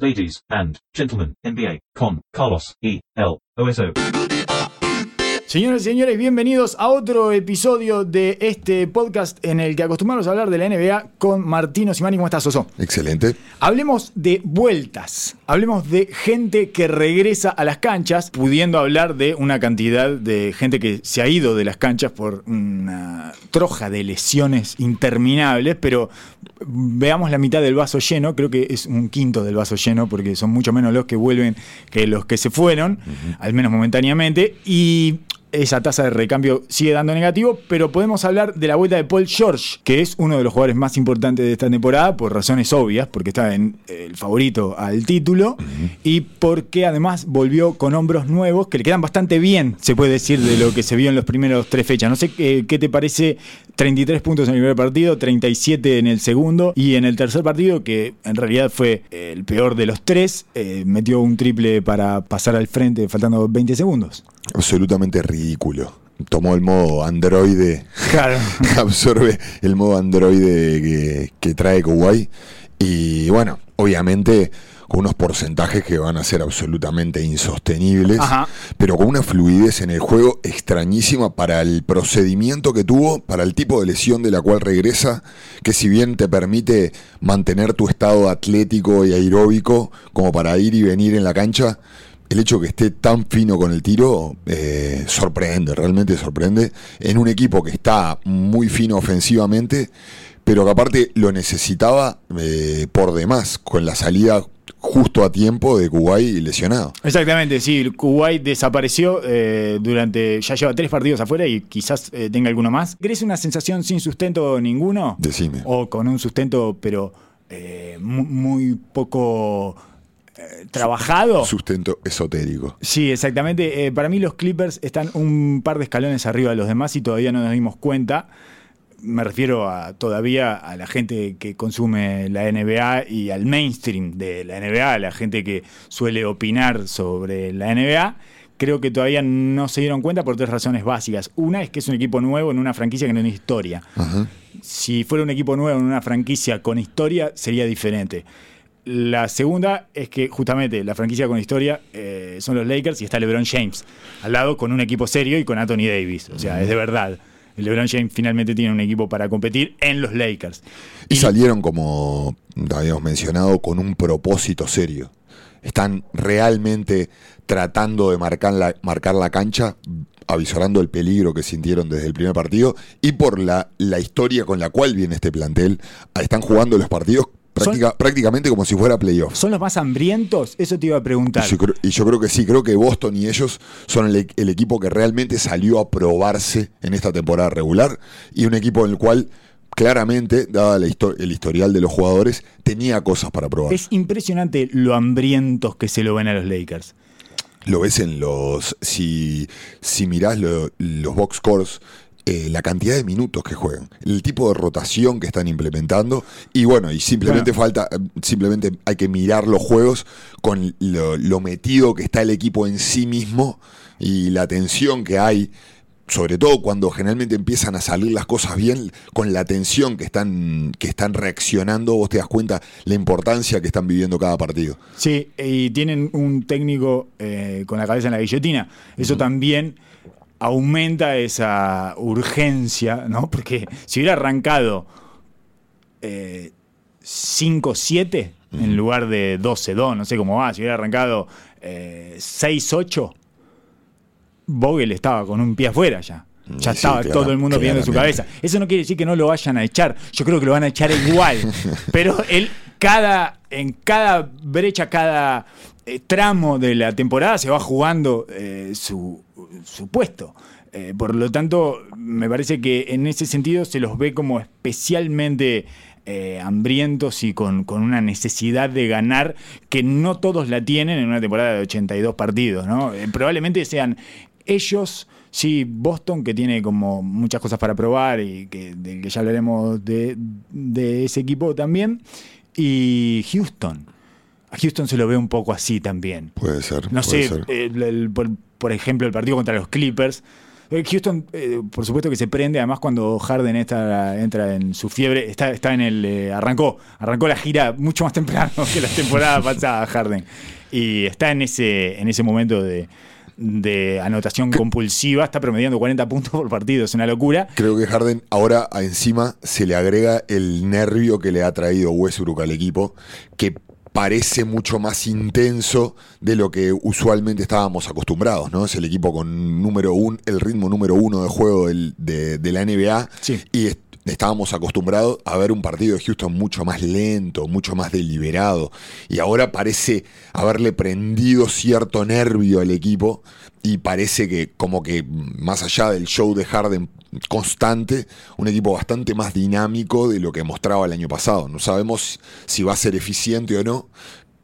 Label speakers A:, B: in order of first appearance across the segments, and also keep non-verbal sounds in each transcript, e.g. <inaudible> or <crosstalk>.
A: Ladies and gentlemen, NBA con Carlos E. L. OSO.
B: Señoras y señores, bienvenidos a otro episodio de este podcast en el que acostumbramos a hablar de la NBA con Martino Simani. ¿Cómo estás, Soso?
C: Excelente.
B: Hablemos de vueltas, hablemos de gente que regresa a las canchas, pudiendo hablar de una cantidad de gente que se ha ido de las canchas por una troja de lesiones interminables, pero veamos la mitad del vaso lleno, creo que es un quinto del vaso lleno, porque son mucho menos los que vuelven que los que se fueron, al menos momentáneamente, y esa tasa de recambio sigue dando negativo, pero podemos hablar de la vuelta de Paul George, que es uno de los jugadores más importantes de esta temporada por razones obvias, porque está en el favorito al título y porque además volvió con hombros nuevos que le quedan bastante bien, se puede decir, de lo que se vio en los primeros tres fechas. No sé qué, qué te parece 33 puntos en el primer partido, 37 en el segundo y en el tercer partido, que en realidad fue el peor de los tres, eh, metió un triple para pasar al frente faltando 20 segundos.
C: Absolutamente ridículo. Tomó el modo androide.
B: Claro. <laughs>
C: absorbe el modo androide que, que trae Kuwait. Y bueno, obviamente con unos porcentajes que van a ser absolutamente insostenibles,
B: Ajá.
C: pero con una fluidez en el juego extrañísima para el procedimiento que tuvo, para el tipo de lesión de la cual regresa, que si bien te permite mantener tu estado atlético y aeróbico como para ir y venir en la cancha, el hecho que esté tan fino con el tiro eh, sorprende, realmente sorprende, en un equipo que está muy fino ofensivamente, pero que aparte lo necesitaba eh, por demás, con la salida justo a tiempo de Kuwait lesionado.
B: Exactamente, sí, Kuwait desapareció eh, durante, ya lleva tres partidos afuera y quizás eh, tenga alguno más. ¿Crees una sensación sin sustento ninguno?
C: Decime.
B: O con un sustento, pero eh, mu- muy, poco trabajado.
C: Sustento esotérico.
B: Sí, exactamente. Eh, para mí los Clippers están un par de escalones arriba de los demás y todavía no nos dimos cuenta. Me refiero a todavía a la gente que consume la NBA y al mainstream de la NBA, a la gente que suele opinar sobre la NBA. Creo que todavía no se dieron cuenta por tres razones básicas. Una es que es un equipo nuevo en una franquicia que no tiene historia.
C: Ajá.
B: Si fuera un equipo nuevo en una franquicia con historia, sería diferente. La segunda es que justamente la franquicia con historia eh, son los Lakers y está LeBron James al lado con un equipo serio y con Anthony Davis. O sea, es de verdad. LeBron James finalmente tiene un equipo para competir en los Lakers.
C: Y salieron, como habíamos mencionado, con un propósito serio. Están realmente tratando de marcar la, marcar la cancha, avisorando el peligro que sintieron desde el primer partido y por la, la historia con la cual viene este plantel. Están jugando los partidos práctica- prácticamente como si fuera playoffs.
B: ¿Son los más hambrientos? Eso te iba a preguntar.
C: Y yo, creo, y yo creo que sí, creo que Boston y ellos son el, e- el equipo que realmente salió a probarse en esta temporada regular y un equipo en el cual claramente, dada la el historial de los jugadores, tenía cosas para probar.
B: Es impresionante lo hambrientos que se lo ven a los Lakers.
C: Lo ves en los. Si, si mirás lo- los box scores. Eh, la cantidad de minutos que juegan, el tipo de rotación que están implementando y bueno, y simplemente falta, simplemente hay que mirar los juegos con lo, lo metido que está el equipo en sí mismo y la tensión que hay, sobre todo cuando generalmente empiezan a salir las cosas bien, con la tensión que están, que están reaccionando, vos te das cuenta la importancia que están viviendo cada partido.
B: Sí, y tienen un técnico eh, con la cabeza en la guillotina. Eso también aumenta esa urgencia, ¿no? Porque si hubiera arrancado eh, 5-7 en lugar de 12-2, no sé cómo va, si hubiera arrancado eh, 6-8, Vogel estaba con un pie afuera ya. Ya
C: Sí,
B: estaba todo el mundo pidiendo su cabeza. Eso no quiere decir que no lo vayan a echar. Yo creo que lo van a echar igual. <laughs> Pero él, cada, en cada brecha, cada eh, tramo de la temporada se va jugando eh, su, puesto. Eh, por lo tanto, me parece que en ese sentido se los ve como especialmente eh, hambrientos y con, con una necesidad de ganar que no todos la tienen en una temporada de 82 partidos. ¿no? Eh, probablemente sean ellos, sí, Boston, que tiene como muchas cosas para probar y que, que ya hablaremos de, de ese equipo también, y Houston. A Houston se lo ve un poco así también.
C: Puede ser.
B: No
C: puede
B: sé,
C: ser.
B: el- el- por, por ejemplo, el partido contra los Clippers Eh, Houston, eh, por supuesto que se prende, además cuando Harden está, entra en su fiebre, está, está en el. eh, arrancó, arrancó la gira mucho más temprano <laughs> que la temporada pasada, Harden. Y está en ese, en ese momento de, de anotación compulsiva, está promediando 40 puntos por partido, es una locura.
C: Creo que Harden ahora encima se le agrega el nervio que le ha traído Westbrook al equipo, que parece mucho más intenso de lo que usualmente estábamos acostumbrados, ¿no? Es el equipo con número uno, el ritmo número uno de juego del- de, de la NBA
B: Sí.
C: y est- estábamos acostumbrados a ver un partido de Houston mucho más lento, mucho más deliberado y ahora parece haberle prendido cierto nervio al equipo y parece que como que más allá del show de Harden constante, un equipo bastante más dinámico de lo que mostraba el año pasado. No sabemos si va a ser eficiente o no,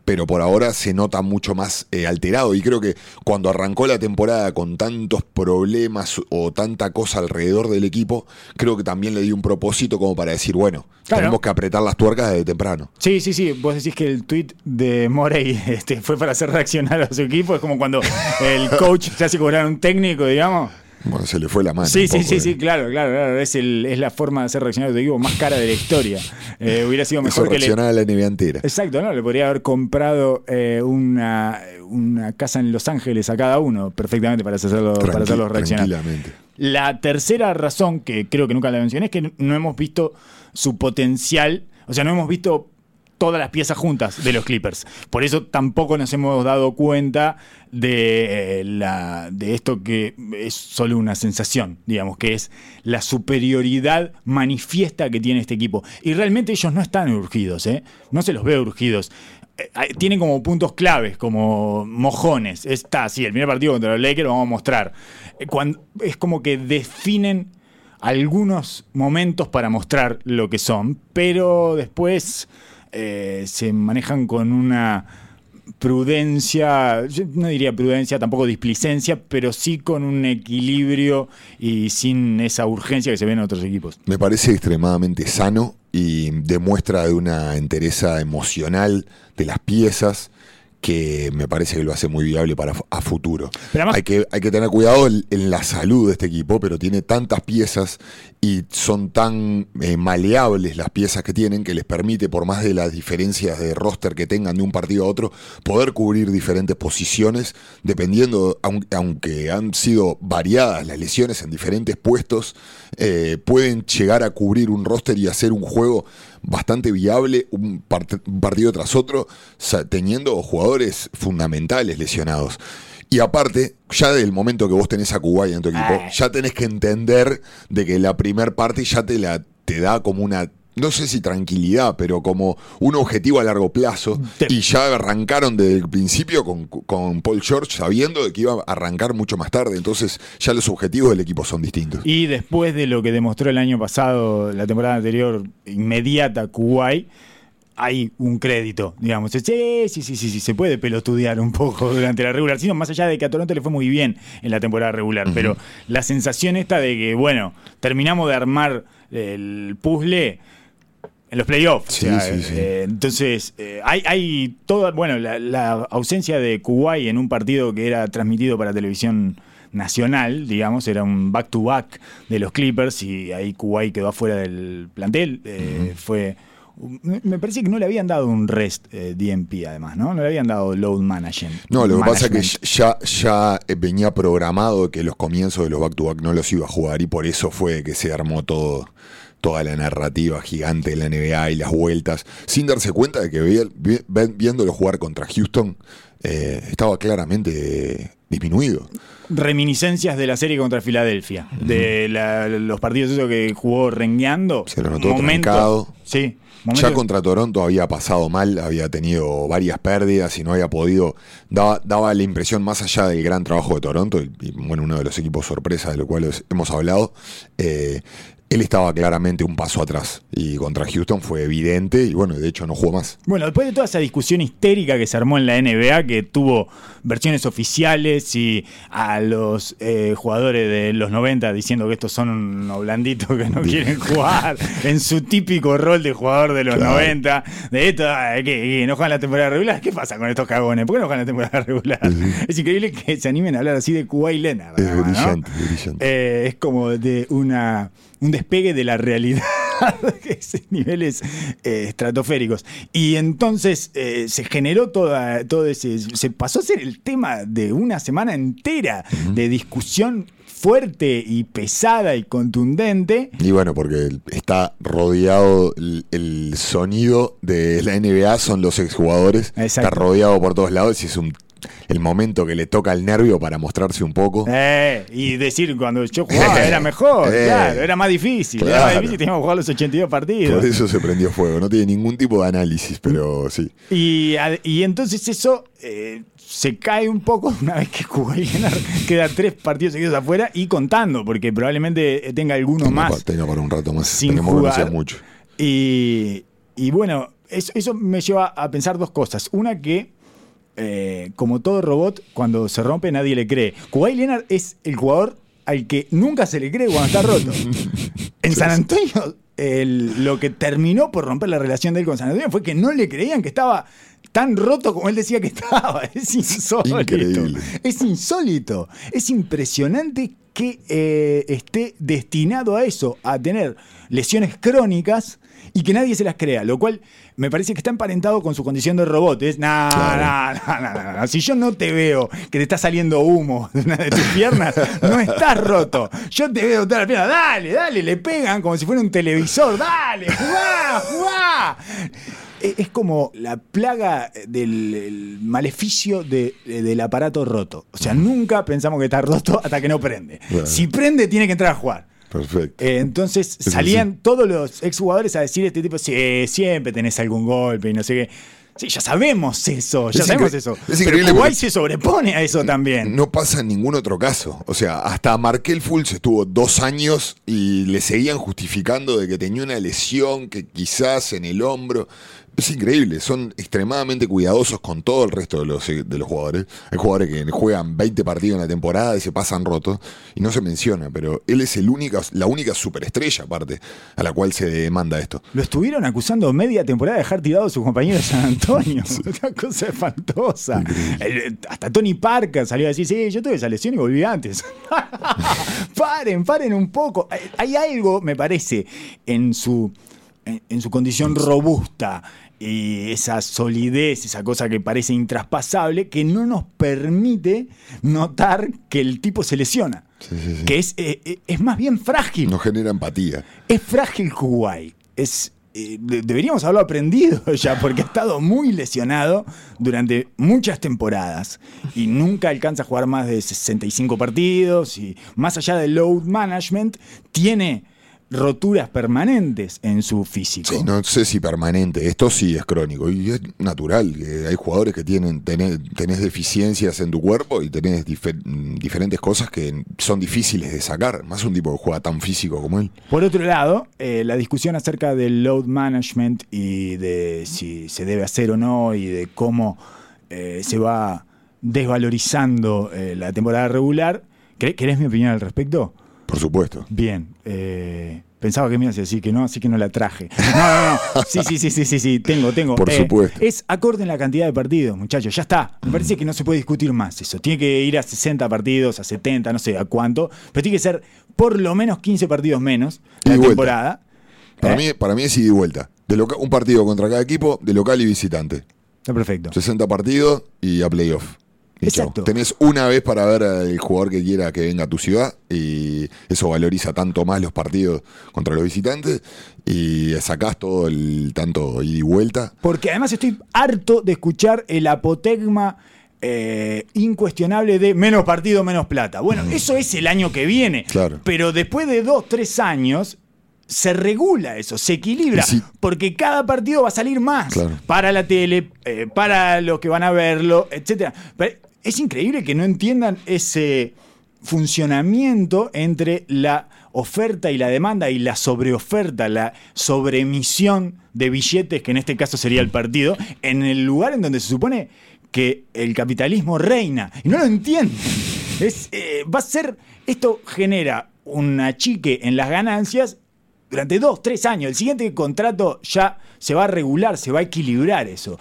C: pero por ahora se nota mucho más eh, alterado. Y creo que cuando arrancó la temporada con tantos problemas o tanta cosa alrededor del equipo, creo que también le dio un propósito como para decir, bueno,
B: Claro.
C: tenemos que apretar las tuercas desde temprano.
B: Sí, sí, sí. Vos decís que el tweet de Morey <laughs> este, fue para hacer reaccionar a su equipo. Es como cuando el coach se hace cobrar un técnico, digamos.
C: Bueno, se le fue la mano.
B: Sí, sí,
C: poco,
B: sí,
C: eh.
B: sí, claro, claro, claro. Es, el, es la forma de hacer reaccionar tu equipo más cara de la historia. Eh, hubiera sido mejor que le.
C: reaccionar a la NBA entera.
B: Exacto, ¿no? Le podría haber comprado eh, una, una casa en Los Ángeles a cada uno perfectamente para hacerlo, para hacerlos reaccionar.
C: tranquilamente.
B: La tercera razón, que creo que nunca la mencioné, es que no hemos visto su potencial, o sea, no hemos visto todas las piezas juntas de los Clippers. Por eso tampoco nos hemos dado cuenta de, eh, la, de esto que es solo una sensación, digamos, que es la superioridad manifiesta que tiene este equipo. Y realmente ellos no están urgidos, ¿eh? no se los ve urgidos. Eh, Tienen como puntos claves, como mojones. Está así, el primer partido contra los Lakers lo vamos a mostrar. Eh, cuando- es como que definen algunos momentos para mostrar lo que son, pero después eh, se manejan con una prudencia, yo no diría prudencia, tampoco displicencia, pero sí con un equilibrio y sin esa urgencia que se ve en otros equipos.
C: Me parece extremadamente sano y demuestra de una entereza emocional de las piezas que me parece que lo hace muy viable para a futuro.
B: Pero además-
C: hay, que, hay que tener cuidado en, la salud de este equipo, pero tiene tantas piezas y son tan eh, maleables las piezas que tienen que les permite, por más de las diferencias de roster que tengan de un partido a otro, poder cubrir diferentes posiciones, dependiendo, aun- aunque han sido variadas las lesiones en diferentes puestos, eh, pueden llegar a cubrir un roster y hacer un juego bastante viable un, part- un partido tras otro, teniendo jugadores fundamentales lesionados. Y aparte, ya del momento que vos tenés a Kuwait en tu equipo,
B: Ah.
C: ya tenés que entender de que la primer parte ya te la te da como una no sé si tranquilidad, pero como un objetivo a largo plazo.
B: Te-
C: Y ya arrancaron desde el principio con, con Paul George sabiendo de que iba a arrancar mucho más tarde. Entonces ya los objetivos del equipo son distintos.
B: Y después de lo que demostró el año pasado, la temporada anterior, inmediata Kuwait, hay un crédito, digamos. Sí, sí, sí, sí, sí, se puede pelotudear un poco durante la regular, sino más allá de que a Toronto le fue muy bien en la temporada regular, pero la sensación esta de que, bueno, terminamos de armar el puzzle en los playoffs.
C: Sí,
B: o sea,
C: sí, sí.
B: eh, entonces, eh, hay, hay toda, bueno, la, la ausencia de Kuwait en un partido que era transmitido para televisión nacional, digamos, era un back-to-back de los Clippers y ahí Kuwait quedó afuera del plantel. eh, Fue. Me parece que no le habían dado un rest eh, DMP, además, ¿no? No le habían dado load management.
C: No, lo que pasa es que ya, ya eh, venía programado que los comienzos de los back-to-back no los iba a jugar y por eso fue que se armó todo, toda la narrativa gigante de la NBA y las vueltas, sin darse cuenta de que vi- vi- ven- viéndolo jugar contra Houston eh, estaba claramente disminuido.
B: Reminiscencias de la serie contra Filadelfia, de la- los partidos esos que jugó rengueando.
C: Se lo notó trancado.
B: Sí,
C: Ya
B: momentos-
C: contra Toronto había pasado mal, había tenido varias pérdidas y no había podido. Daba, daba la impresión, más allá del gran trabajo de Toronto, y, y, bueno, uno de los equipos sorpresa de lo cual hemos hablado, eh, él estaba claramente un paso atrás. Y contra Houston fue evidente y bueno, de hecho no jugó más.
B: Bueno, después de toda esa discusión histérica que se armó en la NBA, que tuvo versiones oficiales y a los eh, jugadores de los 90 diciendo que estos son unos blanditos que no quieren jugar <laughs> en su típico rol de jugador de los
C: Claro.
B: 90, de esto, ah, que, que no juegan la temporada regular, ¿qué pasa con estos cagones? ¿Por qué no juegan la temporada <laughs> regular? Es increíble que se animen a hablar así de Kuwait Leonard.
C: Es
B: ¿no?
C: brillante, es brillante.
B: Eh, es como de una, un despegue de la realidad. <laughs> Esos niveles eh, estratosféricos. Y entonces eh, se generó toda, todo ese. Se pasó a ser el tema de una semana entera de discusión fuerte y pesada y contundente.
C: Y bueno, porque está rodeado el, el sonido de la NBA, son los exjugadores.
B: Exacto.
C: Está rodeado por todos lados y es un, el momento que le toca el nervio para mostrarse un poco.
B: Eh, y decir cuando yo jugaba era mejor, <laughs>
C: Eh.
B: claro, era más difícil. Era más
C: Claro.
B: difícil, teníamos que jugar los 82 partidos.
C: Por eso se prendió fuego. No tiene ningún tipo de análisis, pero sí.
B: Y, y entonces eso eh, se cae un poco <laughs> una vez que Kuwait Leonard queda tres partidos seguidos afuera y contando, porque probablemente tenga alguno
C: Tengo
B: más
C: pa- tengo para un rato más.
B: sin
C: Tenemos
B: jugar.
C: mucho.
B: Y, y bueno, eso, eso me lleva a pensar dos cosas. Una que, eh, como todo robot, cuando se rompe nadie le cree. Kuwait Leonard es el jugador al que nunca se le cree cuando está roto. <laughs> En San Antonio, el- lo que terminó por romper la relación de él con San Antonio fue que no le creían que estaba tan roto como él decía que estaba. <laughs> Es insólito.
C: Increíble.
B: Es insólito. Es impresionante que eh, esté destinado a eso, a tener lesiones crónicas y que nadie se las crea, lo cual me parece que está emparentado con su condición de robot. Es, no,
C: Claro.
B: no, no, no, no. Si yo no te veo que te está saliendo humo de una de tus piernas, <laughs> no estás roto. Yo te veo toda la pierna, dale, dale, le pegan como si fuera un televisor, dale, jugá, jugá. E- Es como la plaga del el maleficio de- del aparato roto. O sea, nunca pensamos que está roto hasta que no prende. Si prende, tiene que entrar a jugar.
C: Perfecto.
B: Eh, entonces
C: Eso
B: salían todos los exjugadores a decir este tipo, sí, siempre tenés algún golpe y no sé qué. Sí, ya sabemos eso, ya
C: Es
B: sabemos eso.
C: es
B: Pero
C: porque-
B: se sobrepone a eso también.
C: No pasa en ningún otro caso. O sea, hasta Markel Fultz estuvo dos años y le seguían justificando de que tenía una lesión que quizás en el hombro. Es increíble, son extremadamente cuidadosos con todo el resto de los, de los jugadores. Hay jugadores que juegan 20 partidos en la temporada y se pasan rotos y no se menciona, pero él es el única, la única superestrella aparte a la cual se demanda esto.
B: Lo estuvieron acusando media temporada de dejar tirado a su compañero de San Antonio. <laughs> <laughs> Una cosa espantosa. El- hasta Tony Parker salió a decir, sí, yo tuve esa lesión y volví antes. <laughs> paren, paren un poco. Hay, hay algo, me parece, en su, en, en su condición robusta y esa solidez, esa cosa que parece intraspasable, que no nos permite notar que el tipo se lesiona.
C: Sí, sí, sí.
B: Que es, eh, eh, es más bien frágil.
C: No genera empatía.
B: Es frágil Kuwait. Es, eh, de- deberíamos haberlo aprendido <laughs> ya, porque ha estado muy lesionado durante muchas temporadas y nunca alcanza a jugar más de 65 partidos. Y más allá del load management, tiene roturas permanentes en su físico.
C: Sí, no sé si permanente, esto sí es crónico y es natural, que hay jugadores que tienen tenés, tenés deficiencias en tu cuerpo y tenés difer- diferentes cosas que son difíciles de sacar, más un tipo que juega tan físico como él.
B: Por otro lado, eh, la discusión acerca del load management y de si se debe hacer o no y de cómo eh, se va desvalorizando eh, la temporada regular. ¿Querés, querés mi opinión al respecto?
C: Por supuesto.
B: Bien. eh, pensaba que me ibas a decir que no, así que no la traje. No, no, no. <laughs> Sí, sí, sí, sí, sí, sí. Tengo, tengo.
C: Por
B: Eh,
C: supuesto.
B: Es acorde en la cantidad de partidos, muchachos. Ya está. Me parece que no se puede discutir más eso. Tiene que ir a 60 partidos, a 70, no sé a cuánto. Pero tiene que ser por lo menos 15 partidos menos la temporada.
C: Para,
B: ¿Eh?
C: mí, para mí es ida y vuelta. De loca- un partido contra cada equipo, de local y visitante.
B: Está perfecto.
C: 60 partidos y a playoff.
B: Exacto.
C: Tenés una vez para ver al jugador que quiera que venga a tu ciudad y eso valoriza tanto más los partidos contra los visitantes y sacás todo el tanto ida y vuelta.
B: Porque además estoy harto de escuchar el apotegma eh, incuestionable de menos partido, menos plata. Bueno, eso es el año que viene.
C: Claro.
B: Pero después de dos, tres años, se regula eso, se equilibra. Porque cada partido va a salir más.
C: Claro.
B: Para la tele, eh, para los que van a verlo, etc. es increíble que no entiendan ese funcionamiento entre la oferta y la demanda y la sobreoferta, la sobreemisión de billetes, que en este caso sería el partido, en el lugar en donde se supone que el capitalismo reina. Y no lo entienden. Es, eh, va a ser, esto genera un achique en las ganancias durante dos, tres años. El siguiente contrato ya se va a regular, se va a equilibrar eso.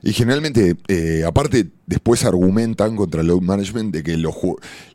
C: Y generalmente, eh, aparte, después argumentan contra el load management de que los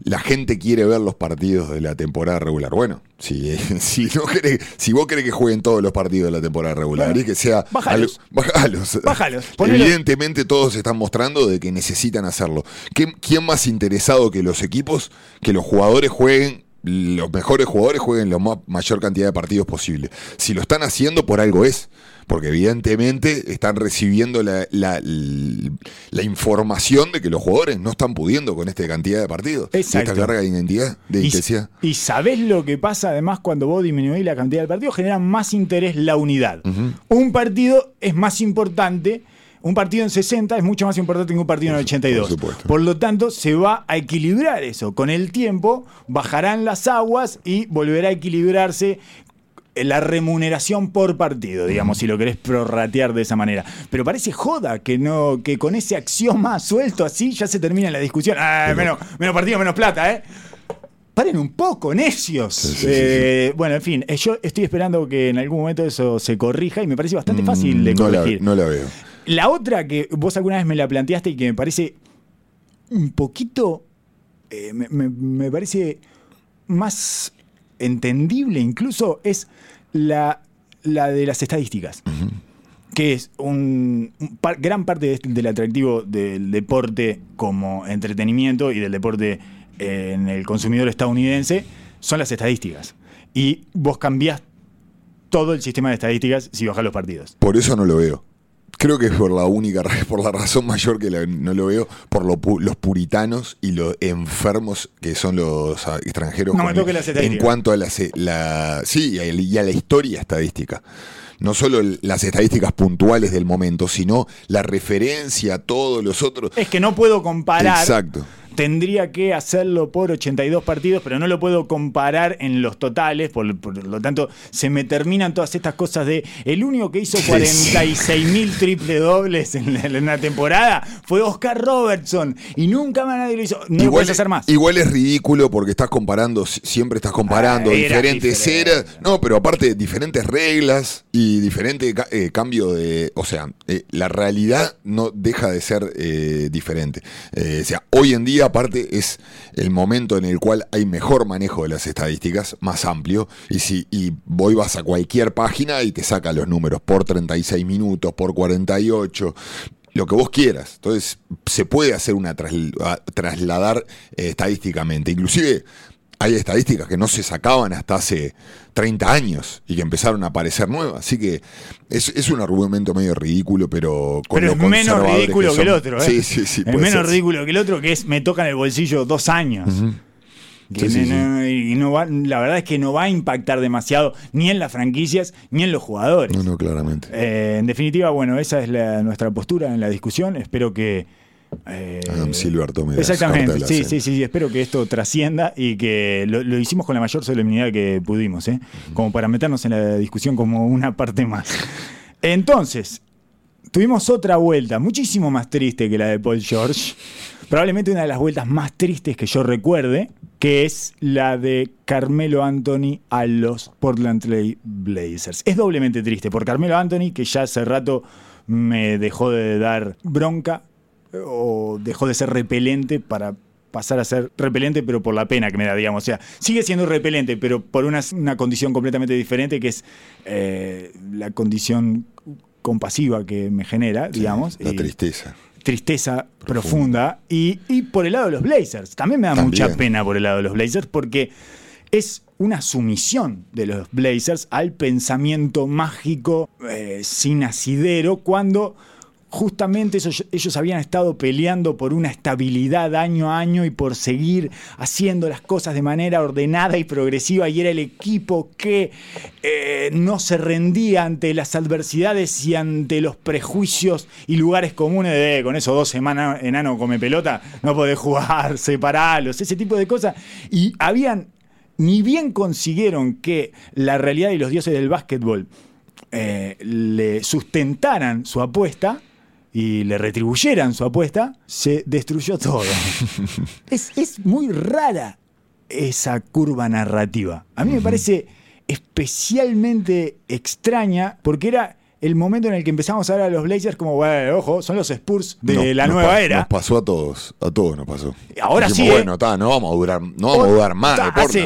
C: la gente quiere ver los partidos de la temporada regular. Bueno, si, <laughs> si, no querés- si vos querés que jueguen todos los partidos de la temporada regular
B: Bueno,
C: y que sea.
B: bájalos.
C: algo- bájalos. Evidentemente, todos están mostrando de que necesitan hacerlo. ¿Qué- ¿Quién más interesado que los equipos? Que los jugadores jueguen. Los mejores jugadores jueguen la ma- mayor cantidad de partidos posible. Si lo están haciendo, por algo es. Porque evidentemente están recibiendo la, la- la información de que los jugadores no están pudiendo con esta cantidad de partidos.
B: Exacto.
C: esta carga de identidad, de
B: Y,
C: intensidad.
B: y sabés lo que pasa además cuando vos disminuís la cantidad del partido, genera más interés la unidad. Un partido es más importante. Un partido en 60 es mucho más importante que un partido en 82.
C: por supuesto.
B: Por lo tanto, se va a equilibrar eso. Con el tiempo bajarán las aguas y volverá a equilibrarse la remuneración por partido, digamos, si lo querés prorratear de esa manera. Pero parece joda que no, que con ese axioma suelto así ya se termina la discusión. Ah, menos, menos partido, menos plata, ¿eh? Paren un poco, necios.
C: Sí, sí, sí,
B: Eh, Bueno, en fin, eh, yo estoy esperando que en algún momento eso se corrija y me parece bastante fácil de
C: Mm, no, la,
B: corregir.
C: no la veo.
B: La otra que vos alguna vez me la planteaste y que me parece un poquito, eh, me, me- me parece más entendible incluso, es la, la de las estadísticas. Que es un, un par- gran parte de- del atractivo del deporte como entretenimiento y del deporte eh, en el consumidor estadounidense son las estadísticas. Y vos cambiás todo el sistema de estadísticas si bajás los partidos.
C: Por eso no lo veo. Creo que es por la única, <laughs> por la razón mayor que la- no lo veo, por lo los puritanos y los enfermos que son los extranjeros.
B: No
C: con- en cuanto a la, la- sí, y a, la historia estadística. No solo las estadísticas puntuales del momento, sino la referencia a todos los otros.
B: Es que no puedo comparar.
C: Exacto.
B: Tendría que hacerlo por 82 partidos, pero no lo puedo comparar en los totales, por, por lo tanto se me terminan todas estas cosas de el único que hizo
C: Sí,
B: 46 mil triple dobles en, la- en una temporada fue Oscar Robertson y nunca más nadie lo hizo. No lo puedes hacer más.
C: igual es ridículo porque estás comparando, si- siempre estás comparando
B: Ah, era
C: diferentes
B: diferente.
C: eras. No, pero aparte, diferentes reglas y diferente eh, cambio de. O sea, eh, la realidad no deja de ser eh, diferente. Eh, o sea, hoy en día, aparte, es el momento en el cual hay mejor manejo de las estadísticas, más amplio. Y si y voy, vas a cualquier página y te saca los números por 36 minutos, por 48 lo que vos quieras. Entonces, se puede hacer una trasladar eh, estadísticamente. Inclusive hay estadísticas que no se sacaban hasta hace 30 años y que empezaron a aparecer nuevas. Así que es, es un argumento medio ridículo, pero con
B: Pero
C: lo
B: es menos ridículo que, el otro, ¿eh?
C: Sí, sí, sí.
B: Es menos
C: ser.
B: ridículo que el otro, que es me toca en el bolsillo dos años. Que
C: Sí, sí,
B: no- y no va- la verdad es que no va a impactar demasiado ni en las franquicias ni en los jugadores.
C: No, no, claramente.
B: Eh, en definitiva, bueno, esa es la- nuestra postura en la discusión. Espero que. Eh,
C: Adam Silver tome
B: Exactamente, sí, sí, sí. Espero que esto trascienda y que lo, lo hicimos con la mayor solemnidad que pudimos, ¿eh? como para meternos en la discusión como una parte más. Entonces, tuvimos otra vuelta, muchísimo más triste que la de Paul George. Probablemente una de las vueltas más tristes que yo recuerde, que es la de Carmelo Anthony a los Portland Trail Blazers. Es doblemente triste por Carmelo Anthony, que ya hace rato me dejó de dar bronca o dejó de ser repelente para pasar a ser repelente, pero por la pena que me da, digamos. O sea, sigue siendo repelente, pero por una, una condición completamente diferente, que es eh, la condición compasiva que me genera, digamos.
C: La
B: y-
C: tristeza.
B: tristeza profunda. Y, y por el lado de los Blazers. También me da
C: También.
B: mucha pena por el lado de los Blazers porque es una sumisión de los Blazers al pensamiento mágico eh, sin asidero cuando justamente esos- ellos habían estado peleando por una estabilidad año a año y por seguir haciendo las cosas de manera ordenada y progresiva y era el equipo que eh, no se rendía ante las adversidades y ante los prejuicios y lugares comunes de "Eh, con esos dos semanas enano come pelota, no podés jugar, <laughs> separalos, ese tipo de cosas. Y habían, ni bien consiguieron que la realidad y los dioses del básquetbol eh, le sustentaran su apuesta y le retribuyeran su apuesta, se destruyó todo. <laughs> es, es muy rara esa curva narrativa. A mí me parece especialmente extraña porque era el momento en el que empezamos a ver a los Blazers como, bueno, ojo, son los Spurs de
C: No,
B: la nueva era.
C: Nos pasó a todos, a todos nos pasó.
B: Ahora sí, ¿eh?
C: Bueno, está, no vamos a durar, no vamos a dudar más,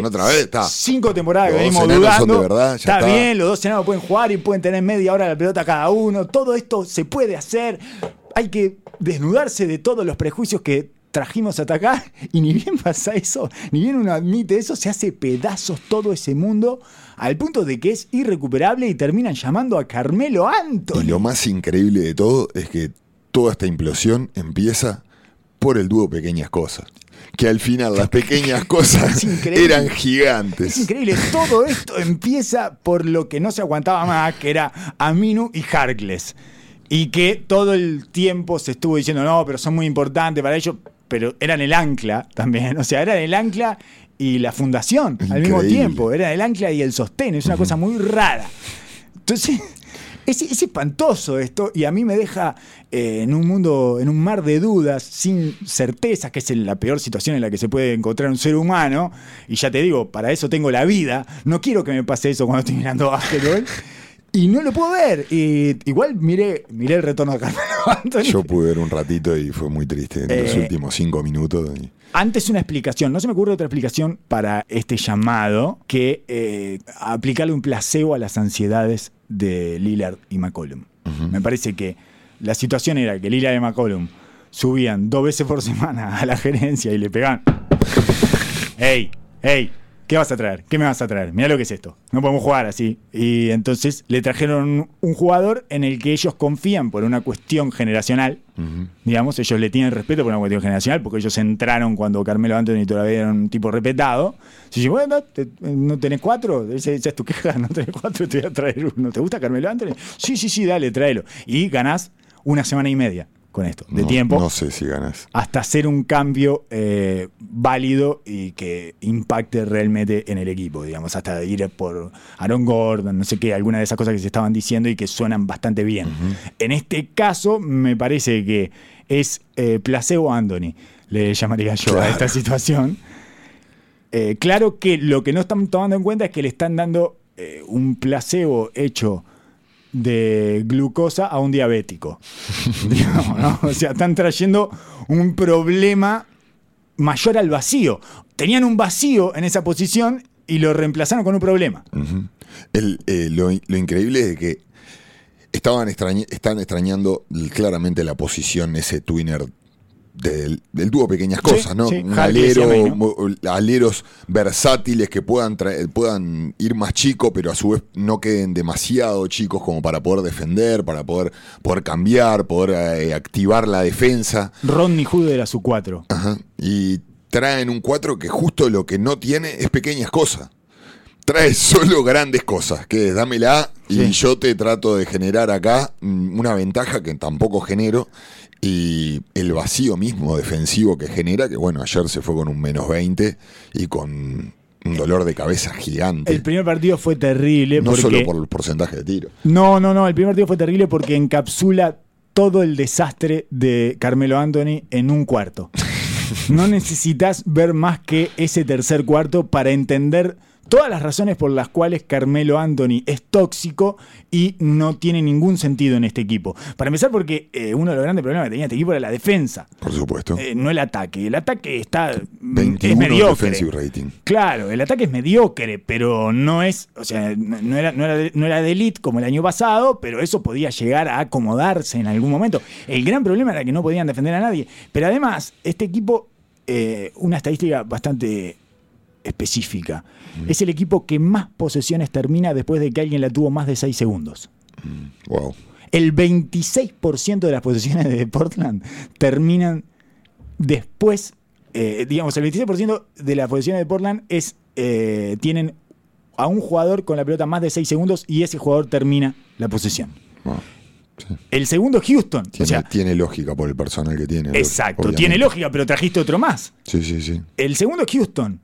C: otra vez.
B: Cinco temporadas que
C: Los dos
B: venimos dudando.
C: de verdad,
B: está. bien, los dos enanos pueden jugar y pueden tener media hora la pelota cada uno. Todo esto se puede hacer. Hay que desnudarse de todos los prejuicios que trajimos hasta acá. <laughs> Y ni bien pasa eso, ni bien uno admite eso, se hace pedazos todo ese mundo al punto de que es irrecuperable y terminan llamando a Carmelo
C: Y
B: Anthony.
C: lo más increíble de todo es que toda esta implosión empieza por el dúo Pequeñas Cosas. Que al final las pequeñas <laughs> cosas eran gigantes.
B: Es increíble, todo esto empieza por lo que no se aguantaba más, que era Aminu y Harkless. Y que todo el tiempo se estuvo diciendo, no, pero son muy importantes para ellos, pero eran el ancla también, o sea, eran el ancla y la fundación al mismo tiempo, eran el ancla y el sostén, es una cosa muy rara. Entonces, es, es espantoso esto y a mí me deja eh, en un mundo, en un mar de dudas, sin certezas, que es la peor situación en la que se puede encontrar un ser humano. Y ya te digo, para eso tengo la vida. No quiero que me pase eso cuando estoy mirando básquetbol. Y no lo puedo ver. Y igual miré, miré el retorno de Carmelo <laughs> Anthony.
C: Yo pude ver un ratito y fue muy triste en los
B: Eh,
C: últimos cinco minutos. y-
B: Antes una explicación, no se me ocurre otra explicación para este llamado que eh, aplicarle un placebo a las ansiedades de Lillard y McCollum. Me parece que la situación era que Lillard y McCollum subían dos veces por semana a la gerencia y le pegaban. <laughs> ¡Ey! ¡Ey! ¿Qué vas a traer? ¿Qué me vas a traer? Mira lo que es esto. No podemos jugar así. Y entonces le trajeron un jugador en el que ellos confían por una cuestión generacional. Digamos, ellos le tienen respeto por una cuestión generacional, porque ellos entraron cuando Carmelo Anthony todavía era un tipo respetado. Si dice, bueno, te- ¿no tenés cuatro? Esa, esa es tu queja, <laughs> no tenés cuatro, te voy a traer uno. ¿Te gusta Carmelo Anthony? Sí, sí, sí, dale, tráelo. Y ganás una semana y media con esto, de
C: no,
B: tiempo
C: No sé si ganas.
B: hasta hacer un cambio eh, válido y que impacte realmente en el equipo, digamos, hasta ir por Aaron Gordon, no sé qué, alguna de esas cosas que se estaban diciendo y que suenan bastante bien. En este caso, me parece que es eh, placebo Anthony, le llamaría yo a esta situación. Eh, claro que lo que no están tomando en cuenta es que le están dando un placebo hecho de glucosa a un diabético. <laughs> O sea, están trayendo un problema mayor al vacío. Tenían un vacío en esa posición y lo reemplazaron con un problema.
C: Eh, lo, increíble es que estaban están extrañando claramente la posición, ese twinner del, del dúo Pequeñas
B: Sí,
C: Cosas, ¿no?
B: sí,
C: Un alero, mo- aleros versátiles que puedan, traer- puedan ir más chicos, pero a su vez no queden demasiado chicos como para poder defender, para poder, poder cambiar, poder eh, activar la defensa.
B: Rodney Hood era su 4.
C: Ajá. Y traen un 4 que justo lo que no tiene es pequeñas cosas. Trae <laughs> solo grandes cosas, que es dámela y
B: Sí.
C: yo te trato de generar acá mm, una ventaja que tampoco genero. Y el vacío mismo defensivo que genera, que bueno, ayer se fue con un menos 20 y con un dolor de cabeza gigante.
B: El primer partido fue terrible
C: no
B: porque...
C: solo por el porcentaje de tiro.
B: No, no, no. El primer partido fue terrible porque encapsula todo el desastre de Carmelo Anthony en un cuarto. <laughs> No necesitas ver más que ese tercer cuarto para entender todas las razones por las cuales Carmelo Anthony es tóxico y no tiene ningún sentido en este equipo. Para empezar, porque eh, uno de los grandes problemas que tenía este equipo era la defensa,
C: Por supuesto.
B: eh, no el ataque. El ataque está mm,
C: 21
B: es mediocre.
C: defensive rating.
B: Claro, el ataque es mediocre, pero no es, o sea, no no era, no era, de, no era de elite como el año pasado, pero eso podía llegar a acomodarse en algún momento. El gran problema era que no podían defender a nadie. Pero además, este equipo, eh, una estadística bastante específica, es el equipo que más posesiones termina después de que alguien la tuvo más de 6 segundos.
C: Wow.
B: El 26% de las posiciones de Portland terminan después, eh, digamos, el 26% de las posiciones de Portland es, eh, tienen a un jugador con la pelota más de 6 segundos y ese jugador termina la posesión.
C: Sí.
B: El segundo Houston.
C: Tiene,
B: o sea,
C: tiene lógica por el personal que tiene.
B: exacto,
C: obviamente.
B: tiene lógica, pero trajiste otro más.
C: Sí, sí, sí.
B: El segundo es Houston,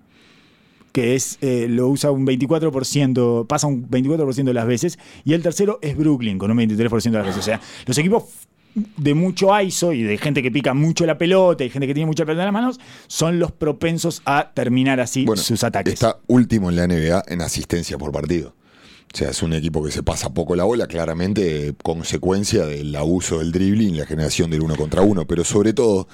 B: que es eh, lo usa un 24%, pasa un 24% de las veces, y el tercero es Brooklyn, con un 23% de las veces. O sea, los equipos de mucho ISO y de gente que pica mucho la pelota y gente que tiene mucha pelota en las manos, son los propensos a terminar así
C: Bueno,
B: sus ataques.
C: Está último en la NBA en asistencia por partido. O sea, es un equipo que se pasa poco la bola, claramente eh, consecuencia del abuso del dribbling la generación del uno contra uno, pero sobre todo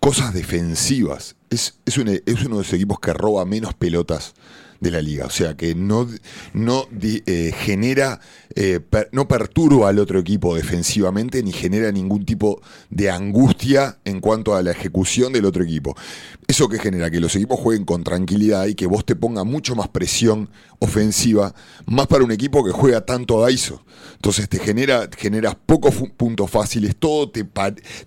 C: cosas defensivas. Es, es, un- es uno de los equipos que roba menos pelotas de la liga. O sea, que no, no eh, genera, eh, no perturba al otro equipo defensivamente ni genera ningún tipo de angustia en cuanto a la ejecución del otro equipo. Eso que genera que los equipos jueguen con tranquilidad y que vos te ponga mucho más presión ofensiva, más para un equipo que juega tanto a ISO. Entonces te genera, generas pocos puntos fáciles, todo te,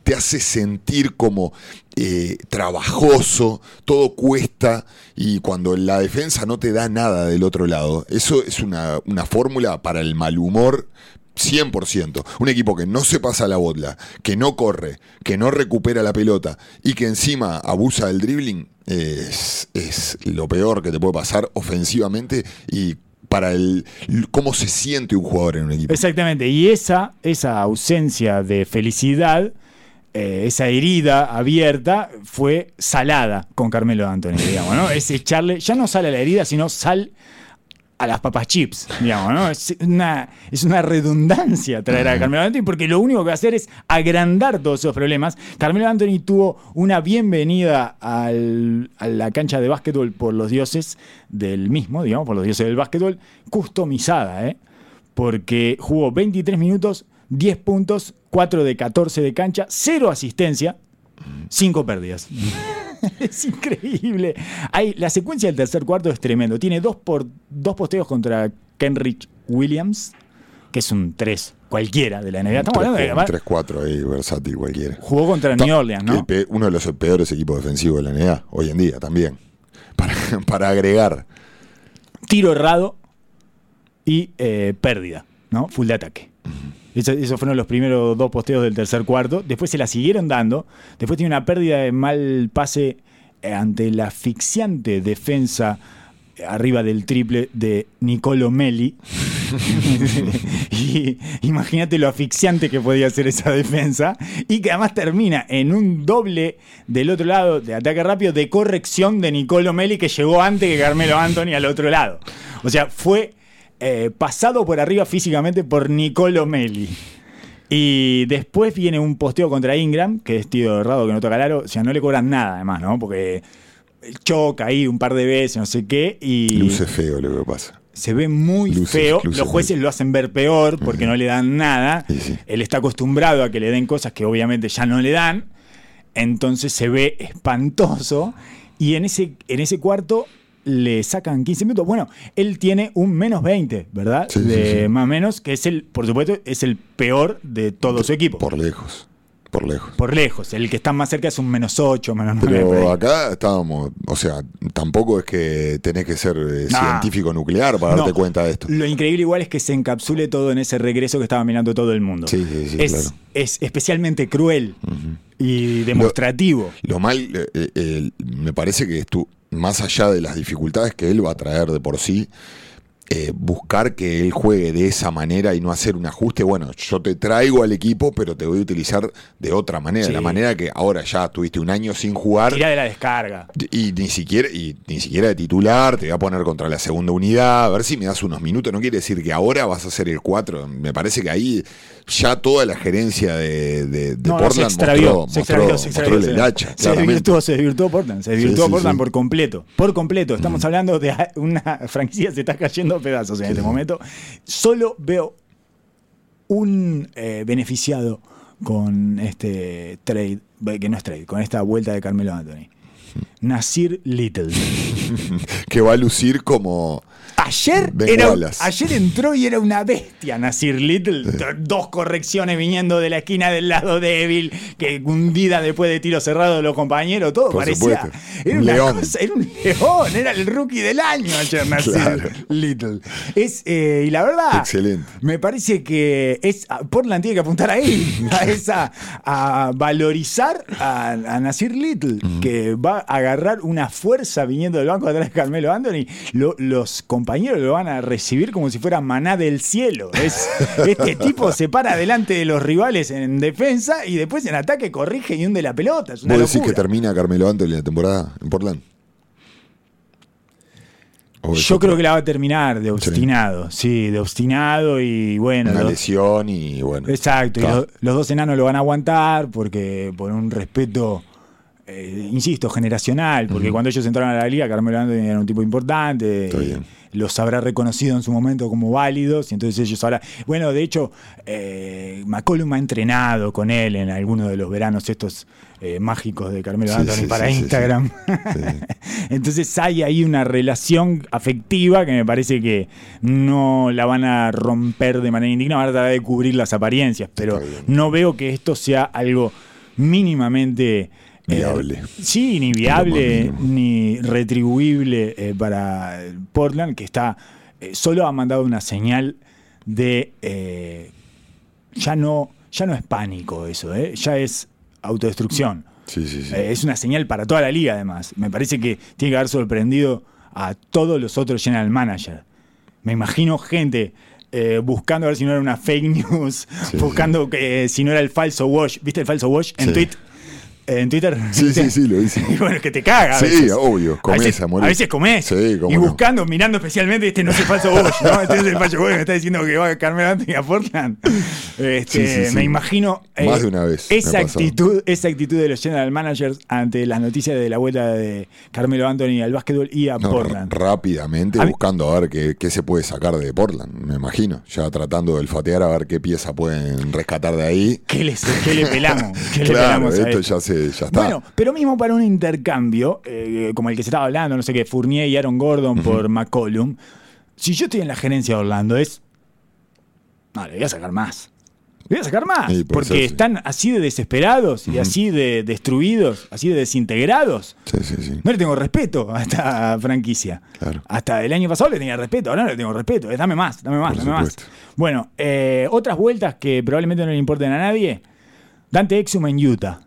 C: te hace sentir como eh, trabajoso, todo cuesta y cuando la defensa no te da nada del otro lado, eso es una, una fórmula para el mal humor 100%. Un equipo que no se pasa la bola, que no corre, que no recupera la pelota y que encima abusa del dribbling, es, es lo peor que te puede pasar ofensivamente y para el cómo se siente un jugador en un equipo.
B: Exactamente, y esa, esa ausencia de felicidad, eh, esa herida abierta, fue salada con Carmelo Anthony, digamos, ¿no? Es echarle, ya no sale a la herida, sino sal a las papas chips, digamos, ¿no? Es una, es una redundancia traer a Carmelo Anthony porque lo único que va a hacer es agrandar todos esos problemas. Carmelo Anthony tuvo una bienvenida al- a la cancha de básquetbol por los dioses del mismo, digamos, por los dioses del básquetbol, customizada, ¿eh? Porque jugó 23 minutos, 10 puntos, 4 de 14 de cancha, 0 asistencia, 5 pérdidas. <laughs> es increíble. Hay, la secuencia del tercer cuarto es tremendo. Tiene dos, por, dos posteos contra Kenrich Williams, que es un 3 cualquiera de la NBA. Estamos hablando de que
C: Un 3-4 ahí, versátil cualquiera.
B: jugó contra New Orleans, ¿no?
C: pe- uno de los peores equipos defensivos de la NBA, hoy en día también. <laughs> Para, para agregar.
B: Tiro errado y eh, pérdida, ¿no? Full de ataque. Eso- esos fueron los primeros dos posteos del tercer cuarto. Después se la siguieron dando. Después tiene una pérdida de mal pase eh, ante la asfixiante defensa eh, arriba del triple de Nicolo Meli. <laughs> <laughs> y imagínate lo asfixiante que podía ser esa defensa. Y que además termina en un doble del otro lado de ataque rápido de corrección de Nicolo Meli que llegó antes que Carmelo Anthony al otro lado. O sea, fue eh, pasado por arriba físicamente por Nicolo Meli. Y después viene un posteo contra Ingram, que es tío errado que no toca el aro. O sea, no le cobran nada además, ¿no? Porque choca ahí un par de veces, no sé qué. Y
C: Luce feo lo que pasa.
B: se ve muy
C: Luces,
B: feo.
C: luces
B: Los jueces lo hacen ver peor porque no le dan nada.
C: Sí, sí.
B: Él está acostumbrado a que le den cosas que obviamente ya no le dan. Entonces se ve espantoso. Y en ese, en ese cuarto le sacan 15 minutos. Bueno, él tiene un menos 20, ¿verdad?
C: Sí, sí,
B: de
C: sí.
B: más o menos, que es el, por supuesto, es el peor de todo su equipo. Por,
C: Por lejos. Por lejos.
B: lejos. El que está más cerca es un menos 8, menos 9. por ahí.
C: Pero acá estábamos, o sea, tampoco es que tenés que ser eh,
B: Nah.
C: científico nuclear para darte cuenta de esto.
B: Lo increíble igual es que se encapsule todo en ese regreso que estaba mirando todo el mundo.
C: Sí, sí, sí,
B: es,
C: claro.
B: es especialmente cruel y demostrativo.
C: Lo mal, eh, eh, me parece que esto, más allá de las dificultades que él va a traer de por sí, eh, buscar que él juegue de esa manera y no hacer un ajuste. Bueno, yo te traigo al equipo, pero te voy a utilizar de otra manera.
B: Sí.
C: La manera que ahora ya tuviste un año sin jugar.
B: Tira de la descarga.
C: Y ni siquiera, y ni siquiera de titular, te voy a poner contra la segunda unidad, a ver si me das unos minutos. No quiere decir que ahora vas a ser el 4. Me parece que ahí ya toda la gerencia de, de, de
B: No, no, se
C: Portland
B: extravió,
C: mostró,
B: se
C: mostró-
B: extravió, se
C: mostró
B: extravió.
C: el hacha,
B: se desvirtuó, se desvirtuó Portland, se desvirtuó
C: Sí,
B: Portland
C: sí.
B: por completo. Por completo. Estamos hablando de una franquicia que se está cayendo a pedazos en este momento. Solo veo un eh, beneficiado con este trade, que no es trade, con esta vuelta de Carmelo Anthony. Nasir Little. <laughs>
C: que va a lucir como.
B: Ayer, era- ayer entró y era una bestia Nasir Little. Dos correcciones viniendo de la esquina del lado débil, que hundida después de tiro cerrado de los compañeros, todo
C: Por
B: parecía.
C: supuesto.
B: Era
C: Un
B: una
C: león.
B: cosa, era un león, era el rookie del año ayer Nasir
C: Claro.
B: Little. Es, eh, y la verdad,
C: Excelente.
B: me parece que es Portland tiene que apuntar ahí, a <laughs> esa, a valorizar a, a Nasir Little, que va a agarrar una fuerza viniendo del banco atrás de Carmelo Anthony. Lo- los compañeros lo van a recibir como si fuera maná del cielo. Es, <laughs> este tipo se para delante de los rivales en defensa y después en ataque corrige y hunde la pelota. Es una
C: ¿Vos decís que termina Carmelo Anthony la temporada en Portland? ¿O es
B: Yo creo que la va a terminar de obstinado, sí, de obstinado y bueno.
C: Una lesión y bueno.
B: Exacto, y
C: Está.
B: lo- los dos enanos lo van a aguantar porque por un respeto, eh, insisto, generacional, porque cuando ellos entraron a la liga, Carmelo Anthony era un tipo importante,
C: bien.
B: los habrá reconocido en su momento como válidos, y entonces ellos ahora, bueno, de hecho, eh, McCollum ha entrenado con él en algunos de los veranos estos eh, mágicos de Carmelo
C: Sí,
B: Anthony
C: sí,
B: para
C: sí,
B: Instagram. <laughs> Entonces hay ahí una relación afectiva que me parece que no la van a romper de manera indigna, van a tratar de cubrir las apariencias, pero no veo que esto sea algo mínimamente... eh,
C: Viable.
B: sí, ni viable, ni retribuible eh, para Portland, que está eh, solo ha mandado una señal de eh, ya no ya no es pánico eso, eh, ya es autodestrucción.
C: Sí, sí, sí.
B: Eh, es una señal para toda la liga, además. Me parece que tiene que haber sorprendido a todos los otros general managers. Me imagino gente eh, buscando a ver si no era una fake news,
C: Sí,
B: buscando que, si no era el falso wash. ¿Viste el falso wash en,
C: Sí.
B: tweet, en Twitter?
C: Sí, sí, sí, lo hice. <laughs>
B: Y bueno, es que te caga. a
C: Sí,
B: veces.
C: obvio,
B: a
C: comés
B: veces,
C: a morir.
B: a veces comés.
C: Sí,
B: y
C: no.
B: buscando, mirando especialmente, este no es el falso wash, ¿no? Este es el falso wash, me está diciendo que va a Carmelo Anthony a Portland. Este,
C: Sí, sí, sí.
B: Me imagino. eh,
C: Más de una vez
B: Esa actitud, esa actitud de los general managers ante las noticias de la vuelta de Carmelo Anthony al básquetbol y a
C: No,
B: Portland.
C: rápidamente
B: A
C: buscando a ver qué, qué se puede sacar de Portland, me imagino. Ya tratando de olfatear a ver qué pieza pueden rescatar de ahí.
B: ¿Qué, les- qué le pelamos? <laughs> ¿Qué le pelamos a
C: esto
B: esto?
C: ya, se, ya está.
B: Bueno, pero mismo para un intercambio, eh, como el que se estaba hablando, no sé qué, Fournier y Aaron Gordon por McCollum, si yo estoy en la gerencia de Orlando, es. No, le voy a sacar más. Voy a sacar más.
C: Sí,
B: porque
C: ser, sí.
B: están así de desesperados y así de destruidos, así de desintegrados.
C: sí, sí, sí.
B: No le tengo respeto a esta franquicia.
C: Claro.
B: Hasta el año pasado le tenía respeto, ahora no le tengo respeto. Es dame más, dame más,
C: Por
B: dame más. Bueno, eh, otras vueltas que probablemente no le importen a nadie. Dante Exum en Utah.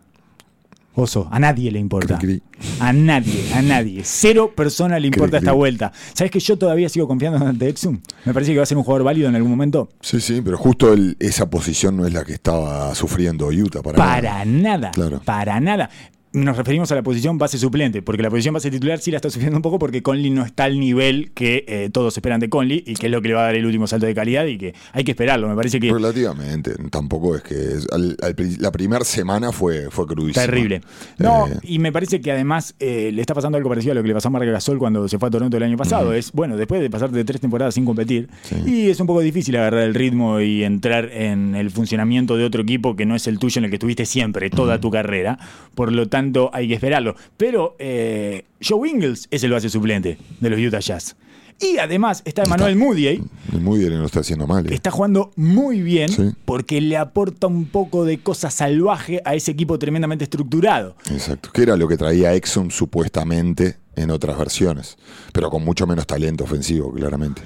B: Oso, a nadie le importa.
C: Cri,
B: A nadie, a nadie. Cero personas le importa
C: Cri,
B: esta vuelta. ¿Sabes que yo todavía sigo confiando en Dante Exum? Me parece que va a ser un jugador válido en algún momento.
C: Sí, sí, pero justo el- esa posición no es la que estaba sufriendo Utah para, nada.
B: Para nada.
C: Claro.
B: Para nada. Nos referimos a la posición base suplente, porque la posición base titular sí la está sufriendo un poco porque Conley no está al nivel que eh, todos esperan de Conley y que es lo que le va a dar el último salto de calidad y que hay que esperarlo. Me parece que
C: Relativamente, tampoco es que es- al- al la primera semana fue, fue crudísima.
B: Terrible. No,
C: Eh,
B: y me parece que además eh, le está pasando algo parecido a lo que le pasó a Marc Gasol cuando se fue a Toronto el año pasado. Es, bueno, después de pasar de tres temporadas sin competir, y es un poco difícil agarrar el ritmo y entrar en el funcionamiento de otro equipo que no es el tuyo en el que estuviste siempre, toda tu carrera. Por lo tanto, hay que esperarlo. Pero eh, Joe Ingles es el base suplente de los Utah Jazz. Y además está Emmanuel Moody
C: bien, lo está haciendo mal. eh.
B: Está jugando muy bien
C: Sí.
B: porque le aporta un poco de cosa salvaje a ese equipo tremendamente estructurado.
C: Exacto. Que era lo que traía Exum supuestamente en otras versiones. Pero con mucho menos talento ofensivo, claramente.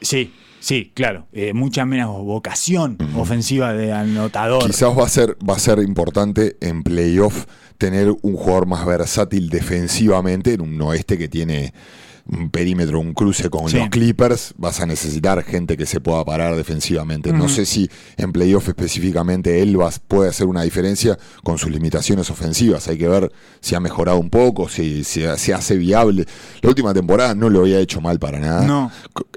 B: Sí, sí, claro. Eh, mucha menos vocación ofensiva de anotador.
C: Quizás va a ser, va a ser importante en playoff tener un jugador más versátil defensivamente en un oeste que tiene un perímetro, un cruce con
B: Sí.
C: los Clippers, vas a necesitar gente que se pueda parar defensivamente. No sé si en playoff específicamente él va- puede hacer una diferencia con sus limitaciones ofensivas. Hay que ver si ha mejorado un poco, si si se hace viable. La última temporada no lo había hecho mal para nada.
B: No.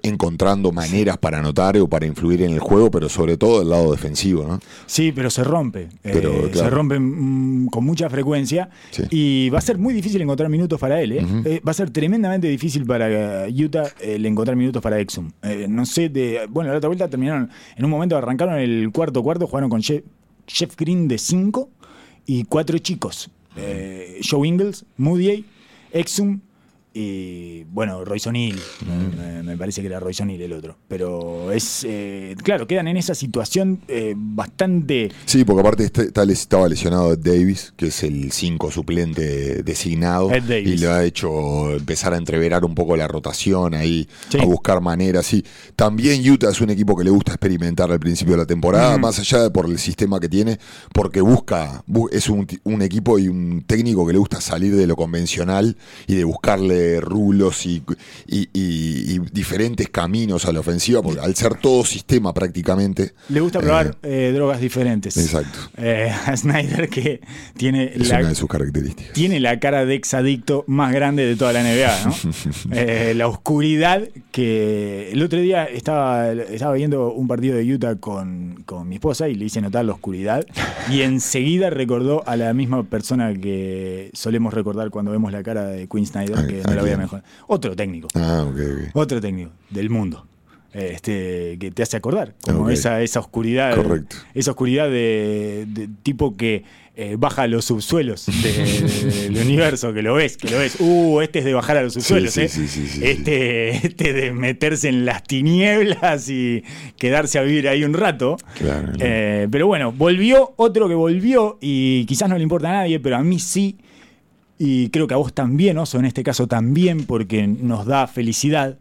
C: Encontrando maneras para anotar o para influir en el juego, pero sobre todo del lado defensivo, ¿no?
B: Sí, pero se rompe.
C: Pero,
B: Eh,
C: claro.
B: Se rompe mm, con mucha frecuencia.
C: Sí.
B: Y va a ser muy difícil encontrar minutos para él. ¿eh? Eh, va a ser tremendamente difícil para eh, Utah el encontrar minutos para Exum. Eh, no sé, de, bueno, la otra vuelta terminaron, en un momento arrancaron el cuarto cuarto, jugaron con Jeff, Jeff Green de 5 y cuatro chicos. Eh, Joe Ingles, Moody, Exum y bueno, Royce O'Neill, me, me parece que era Royce O'Neill el otro. Pero es, eh, claro, quedan en esa situación eh, bastante...
C: Sí, porque aparte está- está estaba lesionado Ed Davis, que es el 5 suplente designado,
B: Ed Davis.
C: y le ha hecho empezar a entreverar un poco la rotación ahí,
B: Sí.
C: a buscar maneras. Sí. También Utah es un equipo que le gusta experimentar al principio de la temporada, más allá de por el sistema que tiene, porque busca, bu- es un equipo y un técnico que le gusta salir de lo convencional y de buscarle rulos y, y- y- y diferentes caminos a la ofensiva, porque al ser todo sistema prácticamente.
B: Le gusta
C: eh,
B: probar eh, drogas diferentes.
C: Exacto.
B: Eh, a Snyder que tiene
C: Es
B: la,
C: una de sus características.
B: tiene la cara de exadicto más grande de toda la NBA, ¿no? <laughs> Eh, la oscuridad que el otro día estaba, estaba viendo un partido de Utah con, con mi esposa y le hice notar la oscuridad y enseguida recordó a la misma persona que solemos recordar cuando vemos la cara de Quinn Snyder,
C: ¿A-
B: que
C: a
B: voy a mejorar. Otro técnico.
C: Ah, ok, ok.
B: Otro técnico del mundo. Este, que te hace acordar, como esa, esa oscuridad.
C: Correcto.
B: Esa oscuridad de, de tipo que eh, baja a los subsuelos de- del <laughs> universo, que lo ves, que lo ves. Uh, este es de bajar a los subsuelos,
C: sí,
B: ¿eh?
C: sí, sí, sí,
B: este, este de meterse en las tinieblas y quedarse a vivir ahí un rato.
C: Claro, claro.
B: Eh, pero bueno, volvió otro que volvió y quizás no le importa a nadie, pero a mí sí. Y creo que a vos también, Oso, en este caso también, porque nos da felicidad.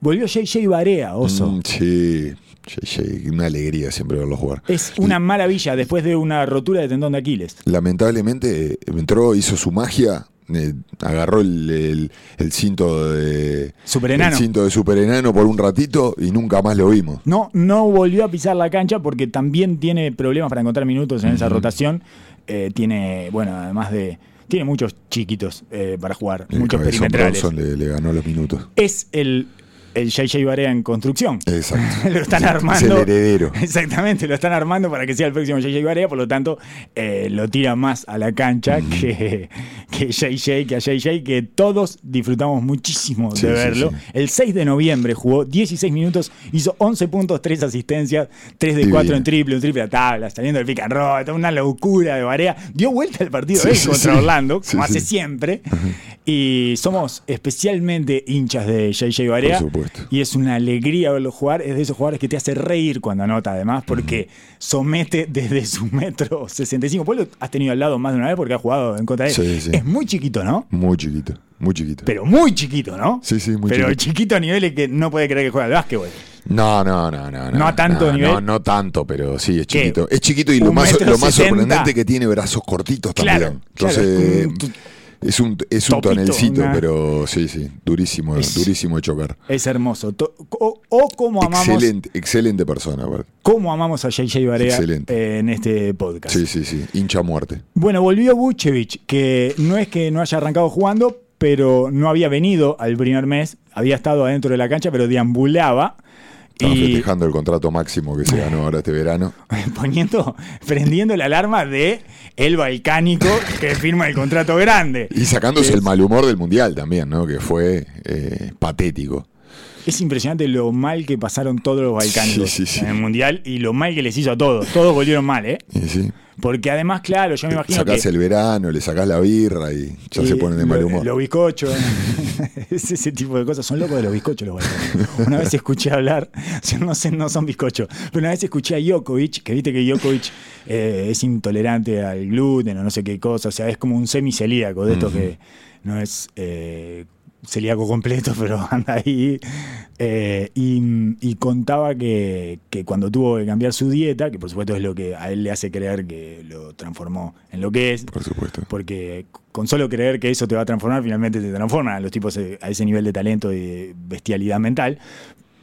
B: Volvió JJ Barea, Oso.
C: Mm, sí, JJ, una alegría siempre verlo jugar.
B: Es una maravilla después de una rotura de tendón de Aquiles.
C: Lamentablemente eh, entró, hizo su magia, eh, agarró el, el- el cinto de
B: Superenano.
C: el cinto de superenano por un ratito y nunca más lo vimos.
B: No, no volvió a pisar la cancha porque también tiene problemas para encontrar minutos en esa rotación. Eh, tiene, bueno, además de. Tiene muchos chiquitos eh, para jugar,
C: El
B: muchos perimetrales.
C: Le, le ganó los minutos.
B: Es el, el JJ Barea en construcción.
C: Exacto. <laughs>
B: lo están
C: Es-
B: armando.
C: Es el heredero. <laughs>
B: Exactamente, lo están armando para que sea el próximo JJ Barea, por lo tanto, eh, lo tira más a la cancha que, que JJ, que a JJ, que todos disfrutamos muchísimo
C: Sí,
B: de verlo.
C: sí.
B: El 6 de noviembre jugó 16 minutos, hizo 11 puntos, 3 asistencias, 3 de
C: Divino.
B: 4 en triple, un triple a tabla, saliendo del pick and roll, una locura de Barea. Dio vuelta el partido él contra. Orlando, como hace
C: sí.
B: siempre. Y somos especialmente hinchas de JJ Barea.
C: Por supuesto.
B: Y es una alegría verlo jugar. Es de esos jugadores que te hace reír cuando anota, además, porque somete desde su metro 65. Vos lo has tenido al lado más de una vez porque has jugado en contra de él.
C: Sí, sí.
B: Es muy chiquito, ¿no?
C: Muy chiquito, muy chiquito.
B: Pero muy chiquito, ¿no?
C: Sí, sí, muy
B: Pero
C: chiquito.
B: chiquito a niveles que no puede creer que juega al básquetbol.
C: No, no, no, no.
B: No a tanto
C: no,
B: nivel.
C: No, no tanto, pero sí, es
B: ¿Qué?
C: chiquito. Es chiquito y lo
B: ¿Un
C: más, lo más sorprendente que tiene brazos cortitos
B: Claro,
C: también. Entonces,
B: es un,
C: es un
B: topito,
C: tonelcito,
B: una-
C: pero sí, sí, durísimo,
B: Es-
C: durísimo de chocar.
B: Es hermoso. O, o como amamos,
C: Excelente, excelente persona, aparte.
B: cómo amamos a JJ Barea eh, en este podcast.
C: Sí, sí, sí. Hincha muerte.
B: Bueno, volvió Vucevic, que no es que no haya arrancado jugando, pero no había venido al primer mes, había estado adentro de la cancha, pero deambulaba.
C: Estaba
B: y
C: festejando el contrato máximo que se ganó ahora este verano. <laughs>
B: poniendo, prendiendo la alarma de el balcánico que firma el contrato grande.
C: Y sacándose
B: Es-
C: el mal humor del mundial también, ¿no? Que fue eh, patético.
B: Es impresionante lo mal que pasaron todos los balcánicos
C: Sí, sí, sí.
B: en el mundial y lo mal que les hizo a todos. Todos volvieron mal, ¿eh?
C: Y sí,
B: Porque además, claro, yo me imagino
C: sacás
B: que.
C: el verano, le sacás la birra y ya se ponen de mal humor.
B: Los bizcochos, <laughs> es ese tipo de cosas. Son locos de los bizcochos los balcanes. Una vez escuché hablar, <laughs> no sé, no son bizcochos, pero una vez escuché a Djokovic, que viste que Djokovic eh, es intolerante al gluten o no sé qué cosa, o sea, es como un semicelíaco de estos que no es eh, celíaco completo, <laughs> pero anda ahí. Eh, y, y contaba que, que cuando tuvo que cambiar su dieta, que por supuesto es lo que a él le hace creer que lo transformó en lo que es,
C: Por supuesto.
B: porque con solo creer que eso te va a transformar, finalmente te transforman a los tipos a ese nivel de talento y de bestialidad mental.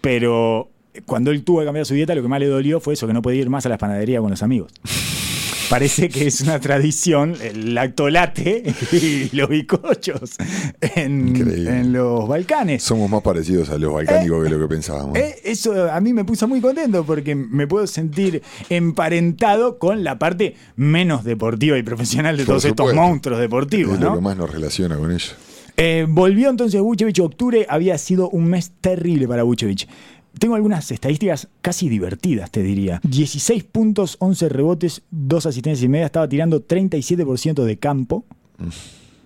B: Pero cuando él tuvo que cambiar su dieta, lo que más le dolió fue eso, que no podía ir más a las panaderías con los amigos. <laughs> Parece que es una tradición el lactolate y los bizcochos en, los Balcanes.
C: Somos más parecidos a los balcánicos que lo que pensábamos.
B: Eh, Eso a mí me puso muy contento porque me puedo sentir emparentado con la parte menos deportiva y profesional de
C: Por
B: todos estos monstruos deportivos,
C: es lo
B: ¿no?
C: que más nos relaciona con ellos.
B: Eh, volvió entonces Vucevic, octubre había sido un mes terrible para Vucevic. Tengo algunas estadísticas casi divertidas, te diría. 16 puntos, 11 rebotes, 2 asistencias y media. Estaba tirando 37% de campo.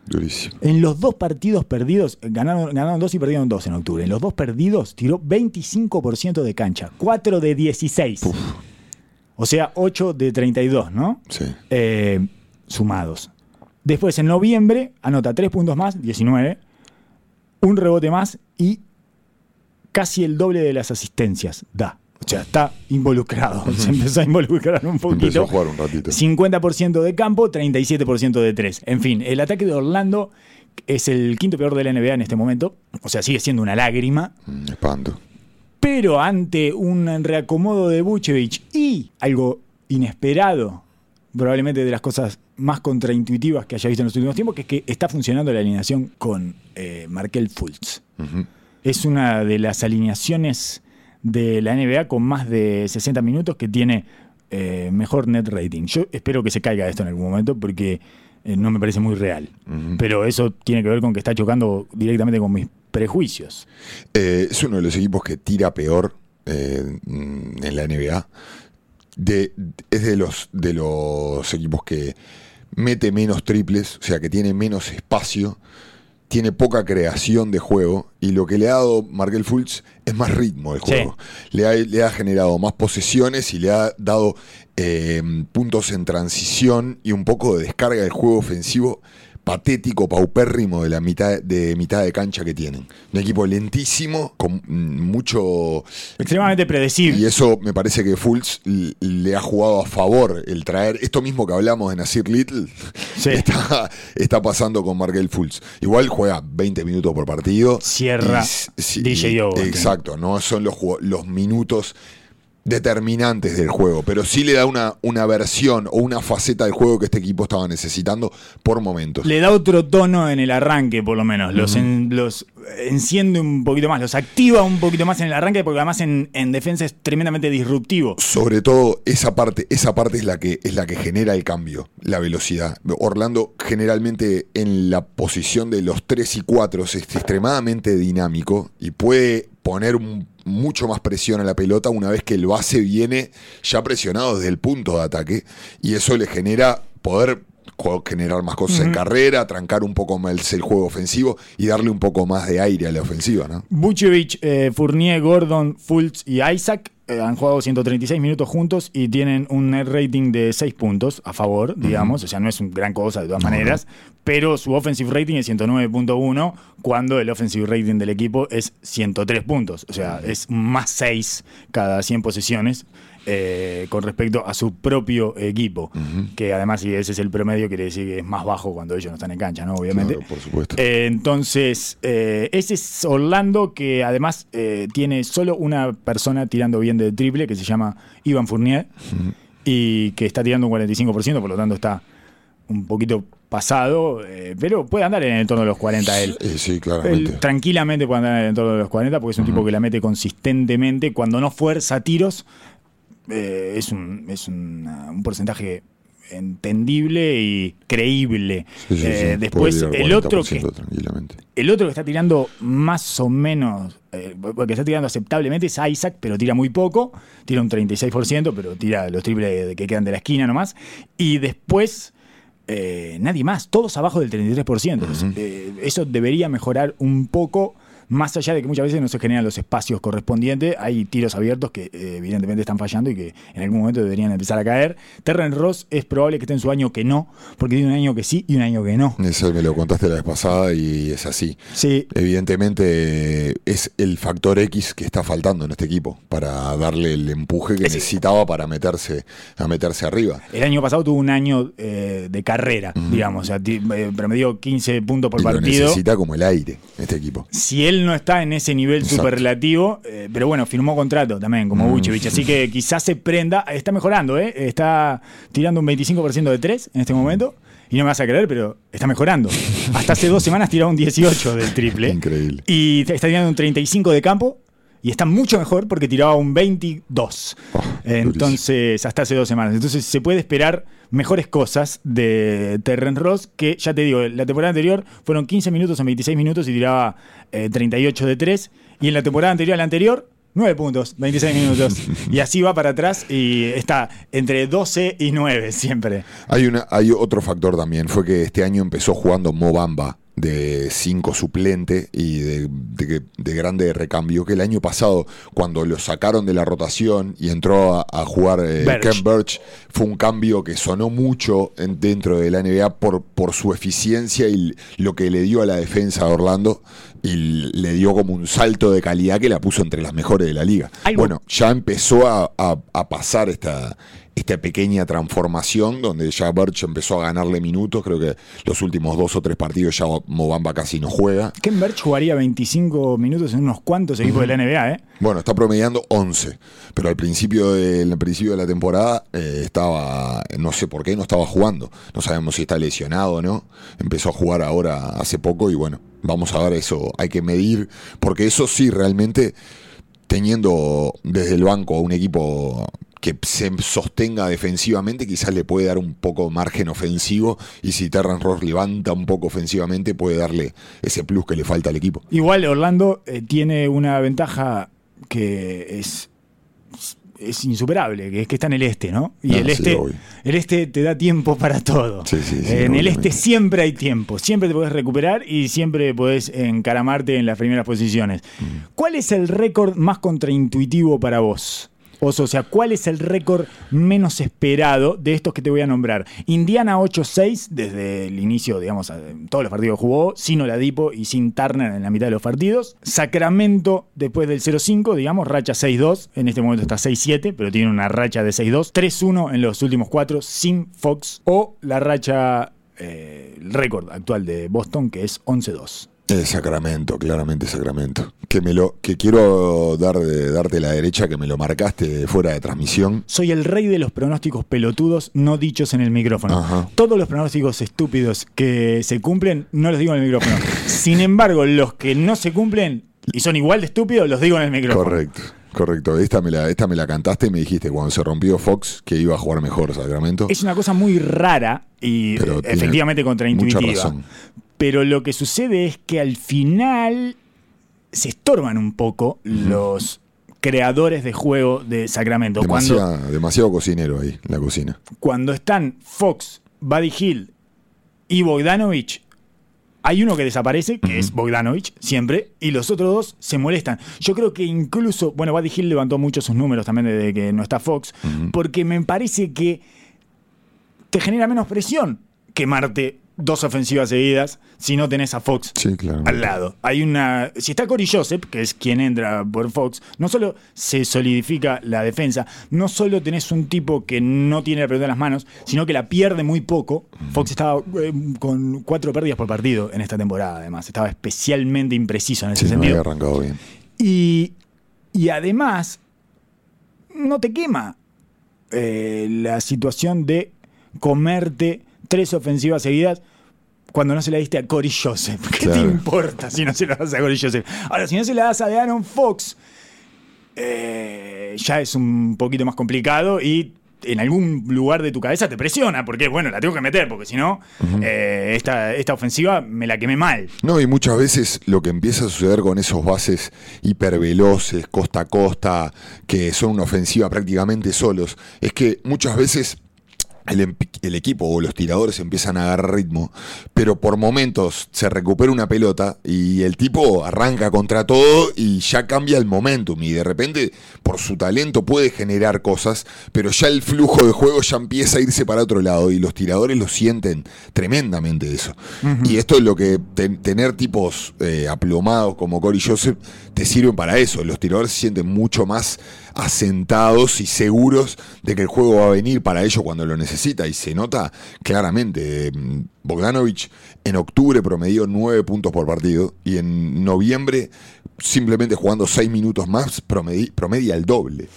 C: Durísimo.
B: En los dos partidos perdidos, ganaron, ganaron dos y perdieron dos en octubre. En los dos perdidos tiró 25% de cancha. 4 de 16. O sea, 8 de 32, ¿no?
C: Sí.
B: Eh, sumados. Después, en noviembre, anota 3 puntos más, 19. Un rebote más y casi el doble de las asistencias da. O sea, está involucrado. <laughs> Se empezó a involucrar un
C: Empezó
B: poquito.
C: a jugar un ratito.
B: 50% de campo, 37% de 3. En fin, el ataque de Orlando es el quinto peor de la NBA en este momento. O sea, sigue siendo una lágrima.
C: Mm, Espanto.
B: Pero ante un reacomodo de Vucevic y algo inesperado, probablemente de las cosas más contraintuitivas que haya visto en los últimos tiempos, que es que está funcionando la alineación con eh, Markel Fultz.
C: Ujú.
B: Es una de las alineaciones de la NBA con más de 60 minutos que tiene eh, mejor net rating. Yo espero que se caiga esto en algún momento porque eh, no me parece muy real. Pero eso tiene que ver con que está chocando directamente con mis prejuicios.
C: Eh, es uno de los equipos que tira peor mm, en la NBA. De, es de los, de los equipos que mete menos triples, o sea, que tiene menos espacio, tiene poca creación de juego y lo que le ha dado Markel Fultz es más ritmo del
B: Sí.
C: juego. Le, ha, le ha generado más posesiones y le ha dado eh, puntos en transición y un poco de descarga del juego ofensivo patético, paupérrimo de la mitad de mitad de cancha que tienen. Un equipo lentísimo, con mm, mucho
B: Extremadamente predecible.
C: y eso me parece que Fultz le ha jugado a favor el traer esto mismo que hablamos de Nasir Little.
B: Sí. <laughs>
C: Está, está pasando con Markel Fultz. Igual juega 20 minutos por partido.
B: Cierra
C: Y
B: DJ
C: y-. Exacto, no son los, los minutos determinantes del juego, pero sí le da una, una versión o una faceta del juego que este equipo estaba necesitando por momentos.
B: Le da otro tono en el arranque, por lo menos. Los, en- los enciende un poquito más, los activa un poquito más en el arranque, porque además en, en defensa es tremendamente disruptivo.
C: Sobre todo esa parte, esa parte es la que es la que genera el cambio, la velocidad. Orlando generalmente en la posición de los 3 y 4 es extremadamente dinámico y puede poner un- mucho más presión a la pelota una vez que el base viene ya presionado desde el punto de ataque y eso le genera poder generar más cosas en carrera, trancar un poco más el juego ofensivo y darle un poco más de aire a la ofensiva, ¿no?
B: Vucevic, eh, Fournier, Gordon, Fultz y Isaac eh, han jugado 136 minutos juntos y tienen un net rating de 6 puntos a favor, digamos. O sea, no es una gran cosa de todas maneras. Pero su offensive rating es 109.1 cuando el offensive rating del equipo es 103 puntos. O sea, es más 6 cada 100 posesiones. Eh, con respecto a su propio equipo, que además si ese es el promedio quiere decir que es más bajo cuando ellos no están en cancha, ¿no? Obviamente.
C: Claro, por supuesto.
B: Eh, entonces, eh, ese es Orlando que además tiene solo una persona tirando bien de triple que se llama Ivan Fournier y que está tirando un 45%, por lo tanto está un poquito pasado, eh, pero puede andar en el entorno de los 40 él.
C: Sí,
B: Él
C: claramente.
B: tranquilamente puede andar en el entorno de los 40 porque es un tipo que la mete consistentemente. Cuando no fuerza tiros, eh, es, un, es una- un porcentaje entendible y creíble.
C: Sí, sí, sí.
B: Eh, después, el otro, que,
C: 40% tranquilamente.
B: el otro que está tirando más o menos, eh, que está tirando aceptablemente es Isaac, pero tira muy poco. Tira un 36%, pero tira los triples que quedan de la esquina nomás. Y después, eh, nadie más, todos abajo del 33%. Eh, eso debería mejorar un poco. Más allá de que muchas veces no se generan los espacios correspondientes, hay tiros abiertos que eh, evidentemente están fallando y que en algún momento deberían empezar a caer. Terren Ross es probable que esté en su año que no, porque tiene un año que sí y un año que no.
C: Eso me lo contaste la vez pasada y es así.
B: Sí,
C: Evidentemente es el factor X que está faltando en este equipo para darle el empuje que necesitaba para meterse a meterse arriba.
B: El año pasado tuvo un año eh, de carrera, digamos, o sea, eh, promedió 15 puntos por
C: y lo
B: partido.
C: necesita como el aire este equipo.
B: Si él no está en ese nivel
C: Exacto.
B: superlativo, eh, pero bueno, firmó contrato también como Vucevic, así que quizás se prenda, está mejorando, ¿eh? está tirando un 25% de 3 en este momento. Y no me vas a creer, pero está mejorando. <laughs> Hasta hace dos semanas tiraba un 18 del triple.
C: Increíble.
B: Y está tirando un 35 de campo. Y está mucho mejor porque tiraba un 22.
C: Oh,
B: Entonces, hasta hace dos semanas. Entonces, se puede esperar mejores cosas de Terren Ross, que ya te digo, la temporada anterior fueron 15 minutos en 26 minutos y tiraba eh, 38 de 3. Y en la temporada anterior a la anterior, 9 puntos, 26 minutos. <laughs> y así va para atrás y está entre 12 y 9 siempre.
C: Hay, una, hay otro factor también, fue que este año empezó jugando Mobamba de 5 suplente y de, de- de grande recambio, que el año pasado, cuando lo sacaron de la rotación y entró a, a jugar eh,
B: Birch.
C: Ken Birch, fue un cambio que sonó mucho en- dentro de la NBA por, por su eficiencia y lo que le dio a la defensa de Orlando y le dio como un salto de calidad que la puso entre las mejores de la liga.
B: Algo-
C: Bueno, ya empezó a, a- a pasar esta, esta pequeña transformación donde ya Birch empezó a ganarle minutos. Creo que los últimos dos o tres partidos ya Mobamba casi no juega.
B: Ken Birch jugaría 25 minutos en unos cuantos equipos de la NBA, ¿eh?
C: Bueno, está promediando 11, pero al principio de, al principio de la temporada eh, estaba, no sé por qué, no estaba jugando. No sabemos si está lesionado o no. Empezó a jugar ahora hace poco y bueno, vamos a ver eso. Hay que medir, porque eso sí, realmente, teniendo desde el banco a un equipo que se sostenga defensivamente, quizás le puede dar un poco margen ofensivo y si Terrence Ross levanta un poco ofensivamente, puede darle ese plus que le falta al equipo.
B: Igual Orlando eh, tiene una ventaja que es, es insuperable, que es que está en el este, ¿no? Y
C: Ah,
B: el este, el este te da tiempo para todo.
C: Sí, sí, sí,
B: en el este siempre hay tiempo, siempre te puedes recuperar y siempre podés encaramarte en las primeras posiciones.
C: Mm.
B: ¿Cuál es el récord más contraintuitivo para vos? O sea, ¿cuál es el récord menos esperado de estos que te voy a nombrar? Indiana 8-6 desde el inicio, digamos, todos los partidos jugó, sin Oladipo y sin Turner en la mitad de los partidos. Sacramento después del 0-5, digamos, racha 6-2. En este momento está 6-7, pero tiene una racha de 6-2. 3-1 en los últimos cuatro sin Fox. O la racha, eh, el récord actual de Boston, que es 11-2.
C: Eh, Sacramento, claramente Sacramento. Que me lo, que quiero dar de, darte la derecha, que me lo marcaste fuera de transmisión.
B: Soy el rey de los pronósticos pelotudos no dichos en el micrófono.
C: Ajá.
B: Todos los pronósticos estúpidos que se cumplen no los digo en el micrófono. <laughs> Sin embargo, los que no se cumplen y son igual de estúpidos los digo en el micrófono.
C: Correcto, correcto. Esta me la, esta me la cantaste y me dijiste cuando se rompió Fox que iba a jugar mejor Sacramento.
B: Es una cosa muy rara y
C: Pero
B: efectivamente
C: mucha
B: contraintuitiva.
C: razón.
B: Pero lo que sucede es que al final se estorban un poco los creadores de juego de Sacramento. Cuando,
C: Demasiado, demasiado cocinero ahí, la cocina.
B: cuando están Fox, Buddy Hill y Bogdanovich, hay uno que desaparece, que es Bogdanovich, siempre, y los otros dos se molestan. Yo creo que incluso, bueno, Buddy Hill levantó mucho sus números también desde que no está Fox, porque me parece que te genera menos presión quemarte dos ofensivas seguidas si no tenés a Fox
C: Sí, claro.
B: al lado. Hay una. Si está Corey Joseph, que es quien entra por Fox, no solo se solidifica la defensa, no solo tenés un tipo que no tiene la pelota en las manos, sino que la pierde muy poco. Fox estaba eh, con cuatro pérdidas por partido en esta temporada, además. Estaba especialmente impreciso en ese
C: Sí, no había
B: sentido.
C: arrancado bien.
B: Y, y además, no te quema eh, la situación de comerte tres ofensivas seguidas cuando no se la diste a Corey Joseph. <laughs> ¿Qué te importa si no se la das a Corey Joseph? Ahora, si no se la das a De'Aaron Fox, eh, ya es un poquito más complicado y en algún lugar de tu cabeza te presiona, porque bueno, la tengo que meter, porque si no, eh, esta, esta ofensiva me la quemé mal.
C: No, y muchas veces lo que empieza a suceder con esos bases hiperveloces, costa a costa, que son una ofensiva prácticamente solos, es que muchas veces el, el equipo o los tiradores empiezan a agarrar ritmo, pero por momentos se recupera una pelota y el tipo arranca contra todo y ya cambia el momentum y de repente por su talento puede generar cosas, pero ya el flujo de juego ya empieza a irse para otro lado y los tiradores lo sienten tremendamente eso. Y esto es lo que ten- tener tipos eh, aplomados como Corey Joseph te sirven para eso. Los tiradores se sienten mucho más asentados y seguros de que el juego va a venir para ellos cuando lo necesita. Y se nota claramente. mm, Bogdanovich en octubre promedió 9 puntos por partido y en noviembre, simplemente jugando 6 minutos más, promedi- promedia el doble.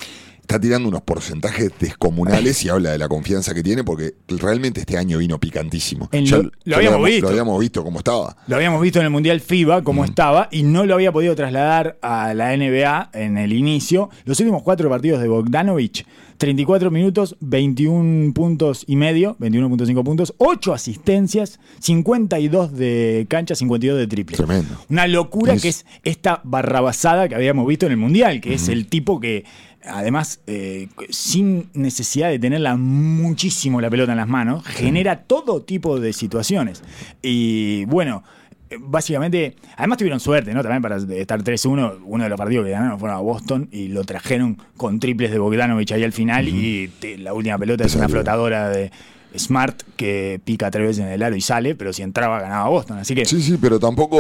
C: Está tirando unos porcentajes descomunales y habla de la confianza que tiene porque realmente este año vino picantísimo.
B: En lo- lo habíamos visto.
C: Lo habíamos visto cómo estaba.
B: Lo habíamos visto en el Mundial FIBA, cómo estaba, y no lo había podido trasladar a la NBA en el inicio. Los últimos cuatro partidos de Bogdanovich, 34 minutos, 21 puntos y medio, 21.5 puntos, 8 asistencias, 52 de cancha, 52 de triple.
C: Tremendo.
B: Una locura
C: Es-
B: que es esta barrabasada que habíamos visto en el Mundial, que es el tipo que, además, eh, sin necesidad de tenerla muchísimo la pelota en las manos, genera todo tipo de situaciones. Y bueno. Básicamente, además tuvieron suerte, ¿no? También para estar 3-1, uno de los partidos que ganaron fueron a Boston y lo trajeron con triples de Bogdanovich ahí al final y te- la última pelota es una flotadora de Smart que pica tres veces en el aro y sale, pero si entraba ganaba Boston. Así que
C: Sí, sí, pero tampoco,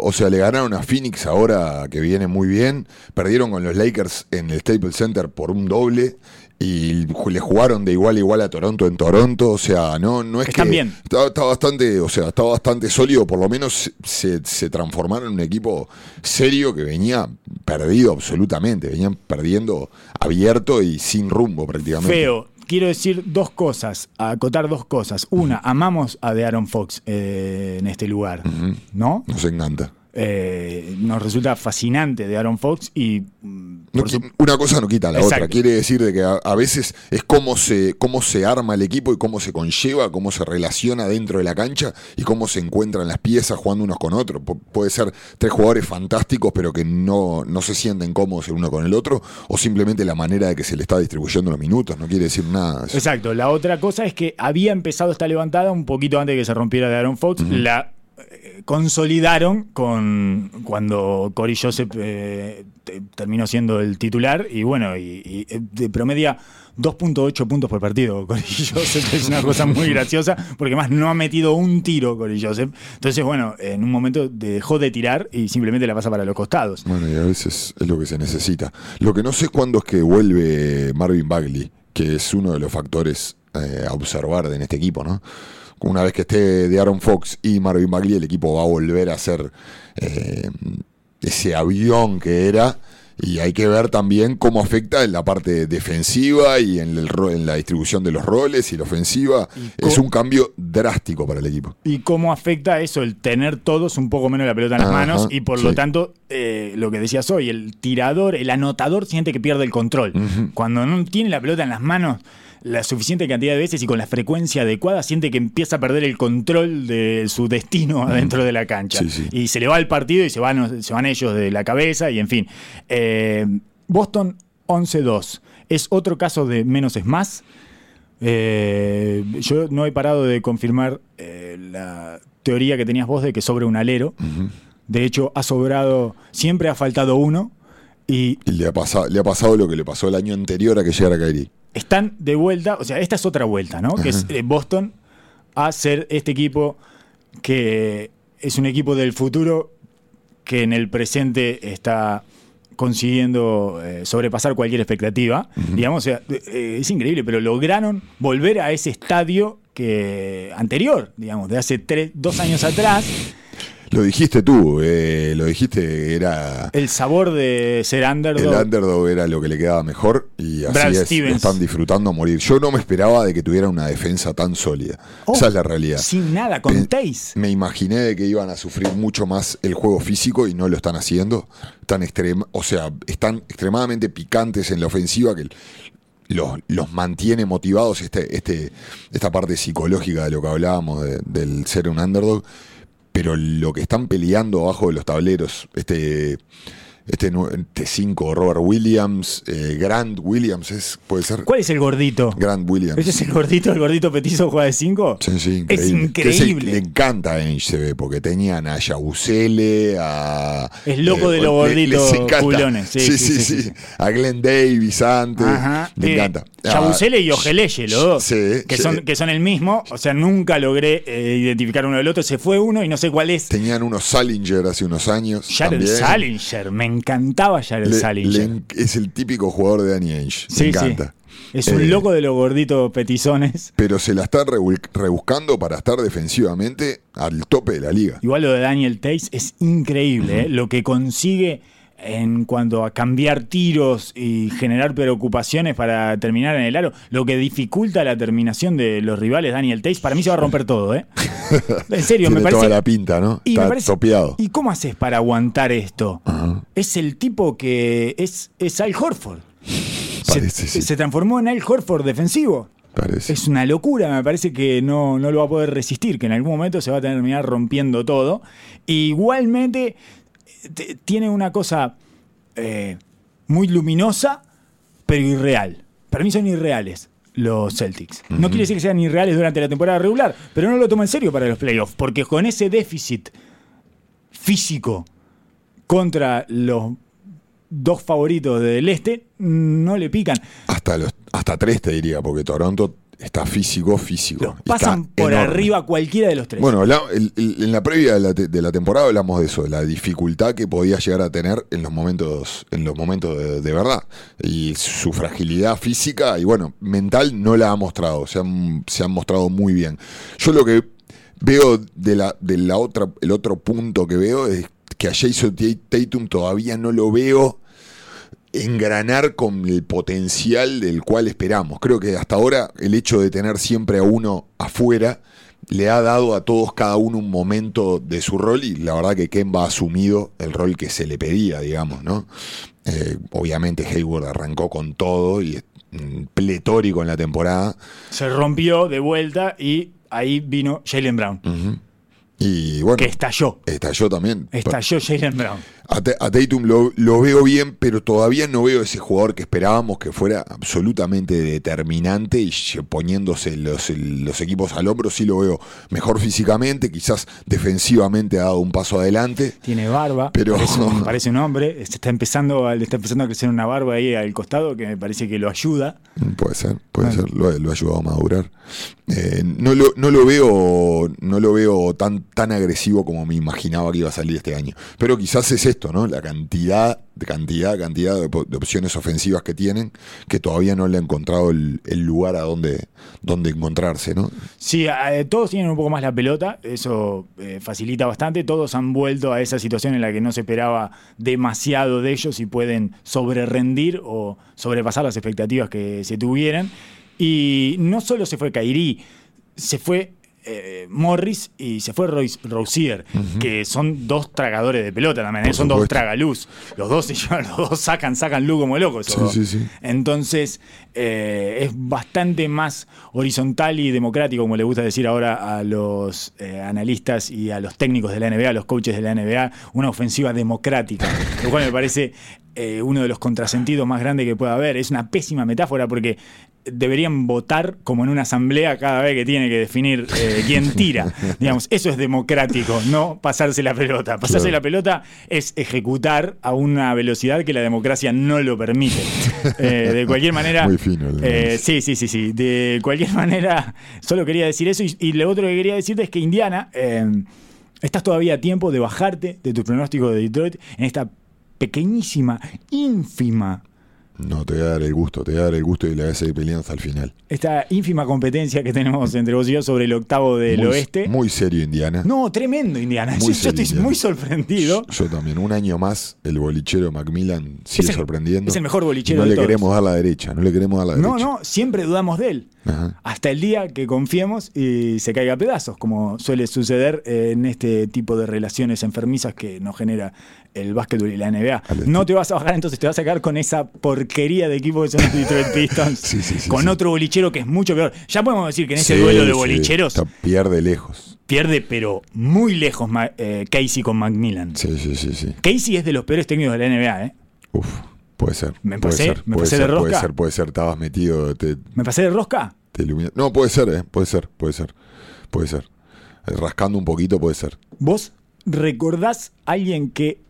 C: o sea, le ganaron a Phoenix ahora que viene muy bien. Perdieron con los Lakers en el Staples Center por un doble y le jugaron de igual a igual a Toronto en Toronto, o sea, no, no es
B: Están
C: que
B: bien.
C: Está, está bastante, o sea, está bastante sólido, por lo menos se, se transformaron en un equipo serio que venía perdido absolutamente, venían perdiendo abierto y sin rumbo prácticamente.
B: Feo. Quiero decir dos cosas, acotar dos cosas. Una, amamos a de Aaron Fox eh, en este lugar, ¿no?
C: Nos encanta.
B: Eh, nos resulta fascinante de Aaron Fox y mm,
C: No
B: su-
C: una cosa no quita la
B: Exacto.
C: otra. Quiere decir de que a, a veces es cómo se, cómo se arma el equipo y cómo se conlleva, cómo se relaciona dentro de la cancha y cómo se encuentran las piezas jugando unos con otros. Pu- puede ser tres jugadores fantásticos pero que no, no se sienten cómodos el uno con el otro o simplemente la manera de que se le está distribuyendo los minutos. No quiere decir nada.
B: Exacto. La otra cosa es que había empezado esta levantada un poquito antes de que se rompiera de Aaron Fox. La consolidaron con cuando Corey Joseph eh, te- terminó siendo el titular y bueno, y, y, eh, de promedia 2.8 puntos por partido. <laughs> Corey Joseph es una cosa muy graciosa porque más no ha metido un tiro Corey Joseph. Entonces, bueno, en un momento dejó de tirar y simplemente la pasa para los costados.
C: Bueno, y a veces es lo que se necesita. Lo que no sé cuándo es que vuelve Marvin Bagley, que es uno de los factores eh, a observar en este equipo, ¿no? Una vez que esté de Aaron Fox y Marvin Bagley, el equipo va a volver a ser eh, ese avión que era. Y hay que ver también cómo afecta en la parte defensiva y en, el en la distribución de los roles y la ofensiva.
B: Y
C: Es un cambio drástico para el equipo.
B: y cómo afecta eso el tener todos un poco menos la pelota en las
C: Ajá,
B: manos y por lo tanto eh, lo que decías hoy el tirador el anotador siente que pierde el control cuando no tiene la pelota en las manos la suficiente cantidad de veces y con la frecuencia adecuada siente que empieza a perder el control de su destino adentro de la cancha
C: Sí, sí.
B: y se le va el partido y se van, se van ellos de la cabeza y en fin Eh, Boston 11-2 es otro caso de menos es más eh, yo no he parado de confirmar eh, la teoría que tenías vos de que sobra un alero. De hecho, ha sobrado, siempre ha faltado uno y
C: Y le ha, pasado, le ha pasado lo que le pasó el año anterior a que llegara Kyrie.
B: Están de vuelta. O sea, esta es otra vuelta, ¿no? Que es eh, Boston a ser este equipo que es un equipo del futuro que en el presente está consiguiendo eh, sobrepasar cualquier expectativa. Digamos, o sea, eh, es increíble, pero lograron volver a ese estadio que anterior, digamos, de hace tres, dos años atrás.
C: Lo dijiste tú, eh, lo dijiste, era
B: El sabor de ser
C: el
B: underdog.
C: underdog era lo que le quedaba mejor y así
B: Brad
C: es,
B: Stevens.
C: lo están disfrutando a morir. Yo no me esperaba de que tuviera una defensa tan sólida.
B: Oh,
C: Esa es la realidad.
B: Sin nada, con Tays.
C: Me imaginé de que iban a sufrir mucho más el juego físico y no lo están haciendo. Tan extrema, o sea, están extremadamente picantes en la ofensiva que los, los mantiene motivados este, este, esta parte psicológica de lo que hablábamos de- del ser un underdog. Pero lo que están peleando abajo de los tableros, este, este, este cinco, Robert Williams, eh, Grant Williams, es, puede ser.
B: ¿Cuál es el gordito?
C: Grant Williams.
B: ¿Ese es el gordito, el gordito petizo juega de 5?
C: Sí, sí,
B: Es
C: increíble. Ese-
B: increíble.
C: le encanta a ve, porque tenían a Yabusele, a.
B: Es loco de los gorditos culones. Sí,
C: Sí
B: sí,
C: sí,
B: sí,
C: sí,
B: sí.
C: A Glenn Davis antes.
B: Ajá.
C: Le
B: Eh,
C: encanta.
B: Yabusele y
C: Ah,
B: Ojeleye, los dos.
C: Sí,
B: que. Son, que son el mismo. O sea, nunca logré eh, identificar uno del otro. Se fue uno y no sé cuál es.
C: Tenían unos Salinger hace unos años. También.
B: Salinger. Me encantaba Jared
C: Le-
B: Salinger.
C: le es el típico jugador de Danny Ainge.
B: Sí,
C: me encanta.
B: sí. Es un
C: Eh,
B: loco de los gorditos petizones.
C: Pero se la está rebuscando para estar defensivamente al tope de la liga.
B: Igual lo de Daniel Tays es increíble, ¿eh? lo que consigue en cuanto a cambiar tiros y generar preocupaciones para terminar en el aro, lo que dificulta la terminación de los rivales, Daniel Tays, para mí se va a <laughs> romper todo, ¿eh? <laughs> En serio,
C: Tiene
B: me parece.
C: toda la pinta, ¿no?
B: y
C: Está
B: parece-
C: topeado.
B: ¿Y cómo haces para aguantar esto? Es el tipo que es, es Al Horford. Se,
C: Parece, sí.
B: se transformó en Al Horford defensivo.
C: Parece.
B: Es una locura, me parece que no, no lo va a poder resistir, que en algún momento se va a terminar rompiendo todo. Igualmente, tiene una cosa eh, muy luminosa, pero irreal. Para mí son irreales los Celtics. No quiere decir que sean irreales durante la temporada regular, pero no lo toma en serio para los playoffs, porque con ese déficit físico contra los dos favoritos del este, no le pican.
C: Hasta, los, hasta tres te diría, porque Toronto está físico, físico.
B: Los pasan
C: está
B: por
C: enorme.
B: arriba cualquiera de los tres.
C: Bueno, la- el- el- en la previa de la, te- de la temporada hablamos de eso, de la dificultad que podía llegar a tener en los momentos, en los momentos de, de verdad. Y su fragilidad física y bueno, mental no la ha mostrado, se han, se han mostrado muy bien. Yo lo que veo de la, de la otra, el otro punto que veo es que a Jason Tatum todavía no lo veo engranar con el potencial del cual esperamos. Creo que hasta ahora el hecho de tener siempre a uno afuera le ha dado a todos cada uno un momento de su rol y la verdad que Kemba ha asumido el rol que se le pedía, digamos, ¿no? Eh, obviamente Hayward arrancó con todo y es pletórico en la temporada.
B: Se rompió de vuelta y ahí vino Jalen Brown.
C: Y bueno,
B: que estalló.
C: estalló también.
B: Estalló Jalen Brown.
C: A, Ta- a Tatum lo, lo veo bien, pero todavía no veo ese jugador que esperábamos que fuera absolutamente determinante y poniéndose los, equipos al hombro. Sí lo veo mejor físicamente, quizás defensivamente ha dado un paso adelante.
B: Tiene barba,
C: Pero-
B: parece, un, <laughs> parece un hombre. Está empezando, le está empezando a crecer una barba ahí al costado que me parece que lo ayuda.
C: Puede ser, puede ser, lo, lo ha ayudado a madurar. Eh, no, lo, no lo veo, no lo veo tan, tan agresivo como me imaginaba que iba a salir este año. Pero quizás es esto, La cantidad, cantidad, cantidad de, opciones ofensivas que tienen, que todavía no le ha encontrado el, el lugar a donde, donde encontrarse, ¿no?
B: Sí, eh, todos tienen un poco más la pelota, eso eh, facilita bastante. Todos han vuelto a esa situación en la que no se esperaba demasiado de ellos y pueden sobrerendir o sobrepasar las expectativas que se tuvieran. Y no solo se fue Kairi, se fue eh, Morris y se fue Royce, Rozier, que son dos tragadores de pelota también, ¿eh? Son dos tragaluz. Los dos, <laughs> los dos sacan, sacan luz como locos.
C: Sí,
B: dos.
C: sí, sí.
B: Entonces, eh, es bastante más horizontal y democrático, como le gusta decir ahora a los analistas y a los técnicos de la NBA, a los coaches de la NBA, una ofensiva democrática, <laughs> lo cual me parece eh, uno de los contrasentidos más grandes que pueda haber. Es una pésima metáfora porque deberían votar como en una asamblea cada vez que tiene que definir eh, quién <laughs> tira. Digamos, eso es democrático, no pasarse la pelota. Pasarse
C: Claro.
B: la pelota es ejecutar a una velocidad que la democracia no lo permite. Eh, de cualquier manera.
C: Muy fino
B: eh, sí, sí, sí, sí. De cualquier <laughs> manera, solo quería decir eso. Y, y lo otro que quería decirte es que Indiana, estás todavía a tiempo de bajarte de tu pronóstico de Detroit en esta pequeñísima, ínfima
C: No, te voy a dar el gusto, te voy a dar el gusto y le voy a seguir peleando hasta el final.
B: esta ínfima competencia que tenemos entre vos y yo sobre el octavo del
C: muy,
B: oeste.
C: Muy serio, Indiana.
B: no, tremendo, Indiana.
C: Muy <laughs>
B: yo,
C: serio,
B: estoy
C: Indiana.
B: muy sorprendido.
C: Yo también. Un año más, el bolichero Macmillan sigue
B: Es el-
C: sorprendiendo.
B: es el mejor bolichero
C: No
B: de
C: le
B: todos.
C: queremos dar la derecha, no le queremos dar la
B: No,
C: derecha.
B: no, siempre dudamos de él.
C: Ajá.
B: Hasta el día que confiemos y se caiga a pedazos, como suele suceder en este tipo de relaciones enfermizas que nos genera el básquetbol y la NBA. No te vas a bajar, entonces te vas a quedar con esa porquería de equipo que son los Detroit <laughs> Pistons,
C: Sí, sí, sí,
B: con otro bolichero que es mucho peor. Ya podemos decir que en ese duelo de bolicheros
C: pierde lejos.
B: pierde, pero muy lejos eh, Casey con Macmillan.
C: Sí, sí, sí, sí.
B: Casey es de los peores técnicos de la NBA, ¿eh?
C: Uf, puede ser.
B: Me
C: puede
B: pasé-
C: ser,
B: me
C: puede
B: pasé
C: ser,
B: de
C: Puede
B: rosca.
C: ser, puede ser, estabas metido, te,
B: ¿Me pasé de rosca?
C: te No, puede ser, eh, puede ser, puede ser. Puede ser. Eh, Rascando un poquito puede ser.
B: ¿Vos recordás a alguien que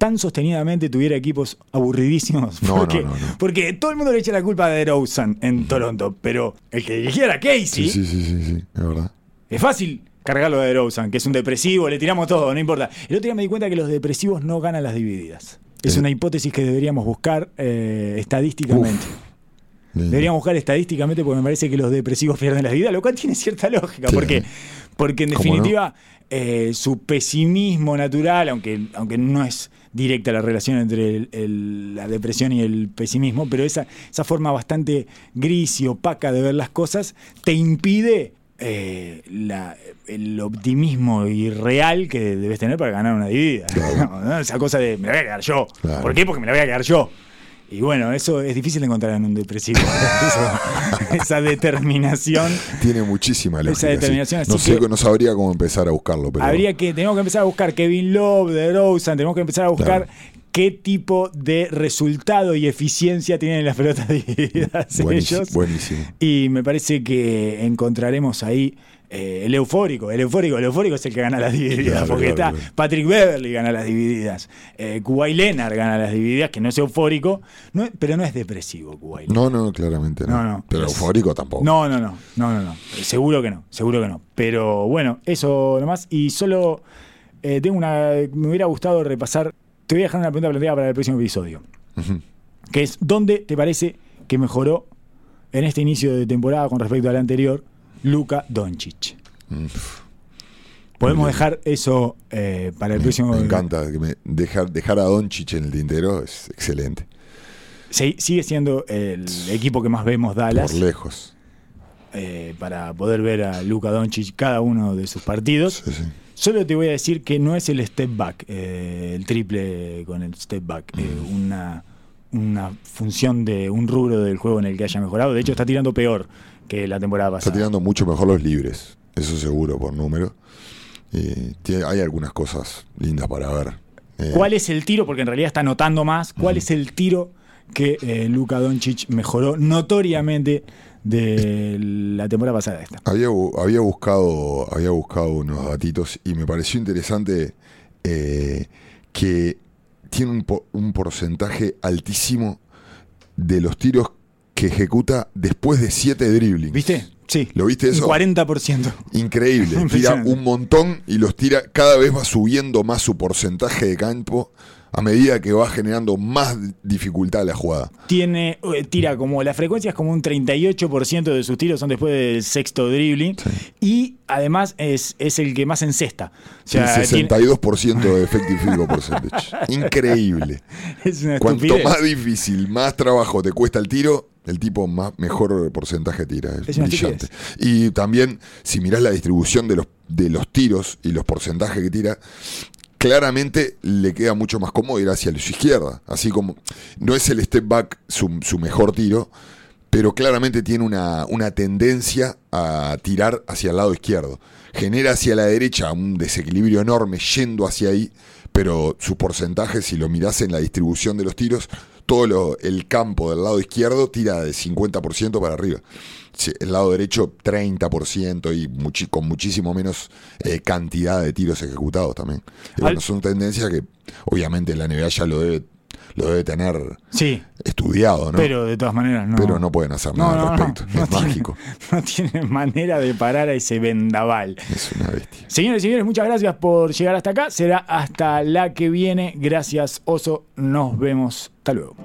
B: tan sostenidamente tuviera equipos aburridísimos?
C: No,
B: porque,
C: no, no.
B: porque todo el mundo le echa la culpa a DeRozan en Toronto, pero el que dirigiera a Casey,
C: Sí, sí, sí, sí, sí, es verdad.
B: es fácil cargarlo a DeRozan, que es un depresivo, le tiramos todo, no importa. El otro día me di cuenta que los depresivos no ganan las divididas. Es
C: Eh.
B: una hipótesis que deberíamos buscar eh, estadísticamente. Deberíamos buscar estadísticamente porque me parece que los depresivos pierden la vida, lo cual tiene cierta lógica, porque Porque en
C: ¿Cómo
B: definitiva, eh, su pesimismo natural, aunque, aunque no es directa la relación entre el- el- la depresión y el pesimismo, pero esa, esa forma bastante gris y opaca de ver las cosas te impide eh, la- el optimismo irreal que debes tener para ganar una dividida. No, esa cosa de me la voy a quedar yo.
C: Claro.
B: ¿Por qué? Porque me la voy a quedar yo. Y bueno, eso es difícil de encontrar en un depresivo. <laughs> Eso- esa determinación.
C: Tiene muchísima lógica. sí.
B: determinación, así
C: no, sé,
B: que-
C: no sabría cómo empezar a buscarlo, pero
B: Habría que, tenemos que empezar a buscar Kevin Love, de Rosen, tenemos que empezar a buscar
C: Claro.
B: qué tipo de resultado y eficiencia tienen las pelotas <laughs> divididas
C: buenísimo,
B: ellos.
C: buenísimo.
B: Y me parece que encontraremos ahí eh, el eufórico. El eufórico, el eufórico es el que gana las divididas.
C: Claro,
B: porque
C: claro,
B: está. Patrick Beverly gana las divididas. Eh, Kuwait Leonard gana las divididas, que no es eufórico, no es- pero no es depresivo Kuwait
C: No, no, claramente no.
B: No, no.
C: Pero
B: Es-
C: eufórico tampoco.
B: no, no, no, no, no, no. Seguro que no, seguro que no. Pero bueno, eso nomás. Y solo eh, tengo una. Me hubiera gustado repasar. Te voy a dejar una pregunta planteada para el próximo episodio. Que es: ¿dónde te parece que mejoró en este inicio de temporada con respecto al anterior Luka Doncic?
C: Mm,
B: Podemos dejar eso eh, para el próximo.
C: Me encanta que me- dejar, dejar a Doncic en el tintero es excelente.
B: Sigue siendo el equipo que más vemos Dallas.
C: Por lejos.
B: eh, para poder ver a Luka Doncic cada uno de sus partidos.
C: Sí, sí.
B: Solo te voy a decir que no es el step back, eh, el triple con el step back, eh, una, una función de un rubro del juego en el que haya mejorado. De hecho, está tirando peor que la temporada
C: Está
B: pasada.
C: tirando mucho mejor los libres. Eso seguro, por número. Tiene- hay algunas cosas lindas para ver. Eh,
B: ¿Cuál es el tiro? Porque en realidad está notando más. ¿Cuál es el tiro que eh, Luka Doncic mejoró notoriamente de la temporada pasada esta?
C: Había, había, buscado, había buscado unos datitos y me pareció interesante eh, que tiene un, un porcentaje altísimo de los tiros que ejecuta después de siete driblings.
B: ¿Viste? Sí.
C: ¿Lo viste eso?
B: Un 40%.
C: Increíble. <laughs> Tira un montón y los tira. Cada vez va subiendo más su porcentaje de campo a medida que va generando más dificultad la jugada.
B: tiene eh, tira como la frecuencia es como un 38% de sus tiros son después del sexto dribbling y además es, es el que más encesta. O sea,
C: Tiene
B: tiene-
C: 62% de effective field goal percentage. <laughs> Increíble.
B: es una
C: Cuanto más difícil, más trabajo te cuesta el tiro, el tipo más mejor porcentaje tira. Es,
B: Es
C: brillante. Y también, si mirás la distribución de los, de los tiros y los porcentajes que tira, claramente le queda mucho más cómodo ir hacia su izquierda. Así como no es el step back su, su mejor tiro, pero claramente tiene una, una tendencia a tirar hacia el lado izquierdo. Genera hacia la derecha un desequilibrio enorme yendo hacia ahí, pero su porcentaje, si lo mirás en la distribución de los tiros, todo lo- el campo del lado izquierdo tira de 50% para arriba. El lado derecho 30% y con muchísimo menos eh, cantidad de tiros ejecutados también. Y bueno, son tendencias que obviamente la NBA ya lo debe, lo debe tener
B: Sí,
C: estudiado, ¿no?
B: pero de todas maneras no.
C: Pero no pueden hacer nada al respecto.
B: no
C: es
B: tiene-
C: mágico. <laughs>
B: no tiene manera de parar a ese vendaval.
C: Es una bestia.
B: Señores y señores, muchas gracias por llegar hasta acá. Será hasta la que viene. Gracias, Oso. Nos vemos. Hasta luego.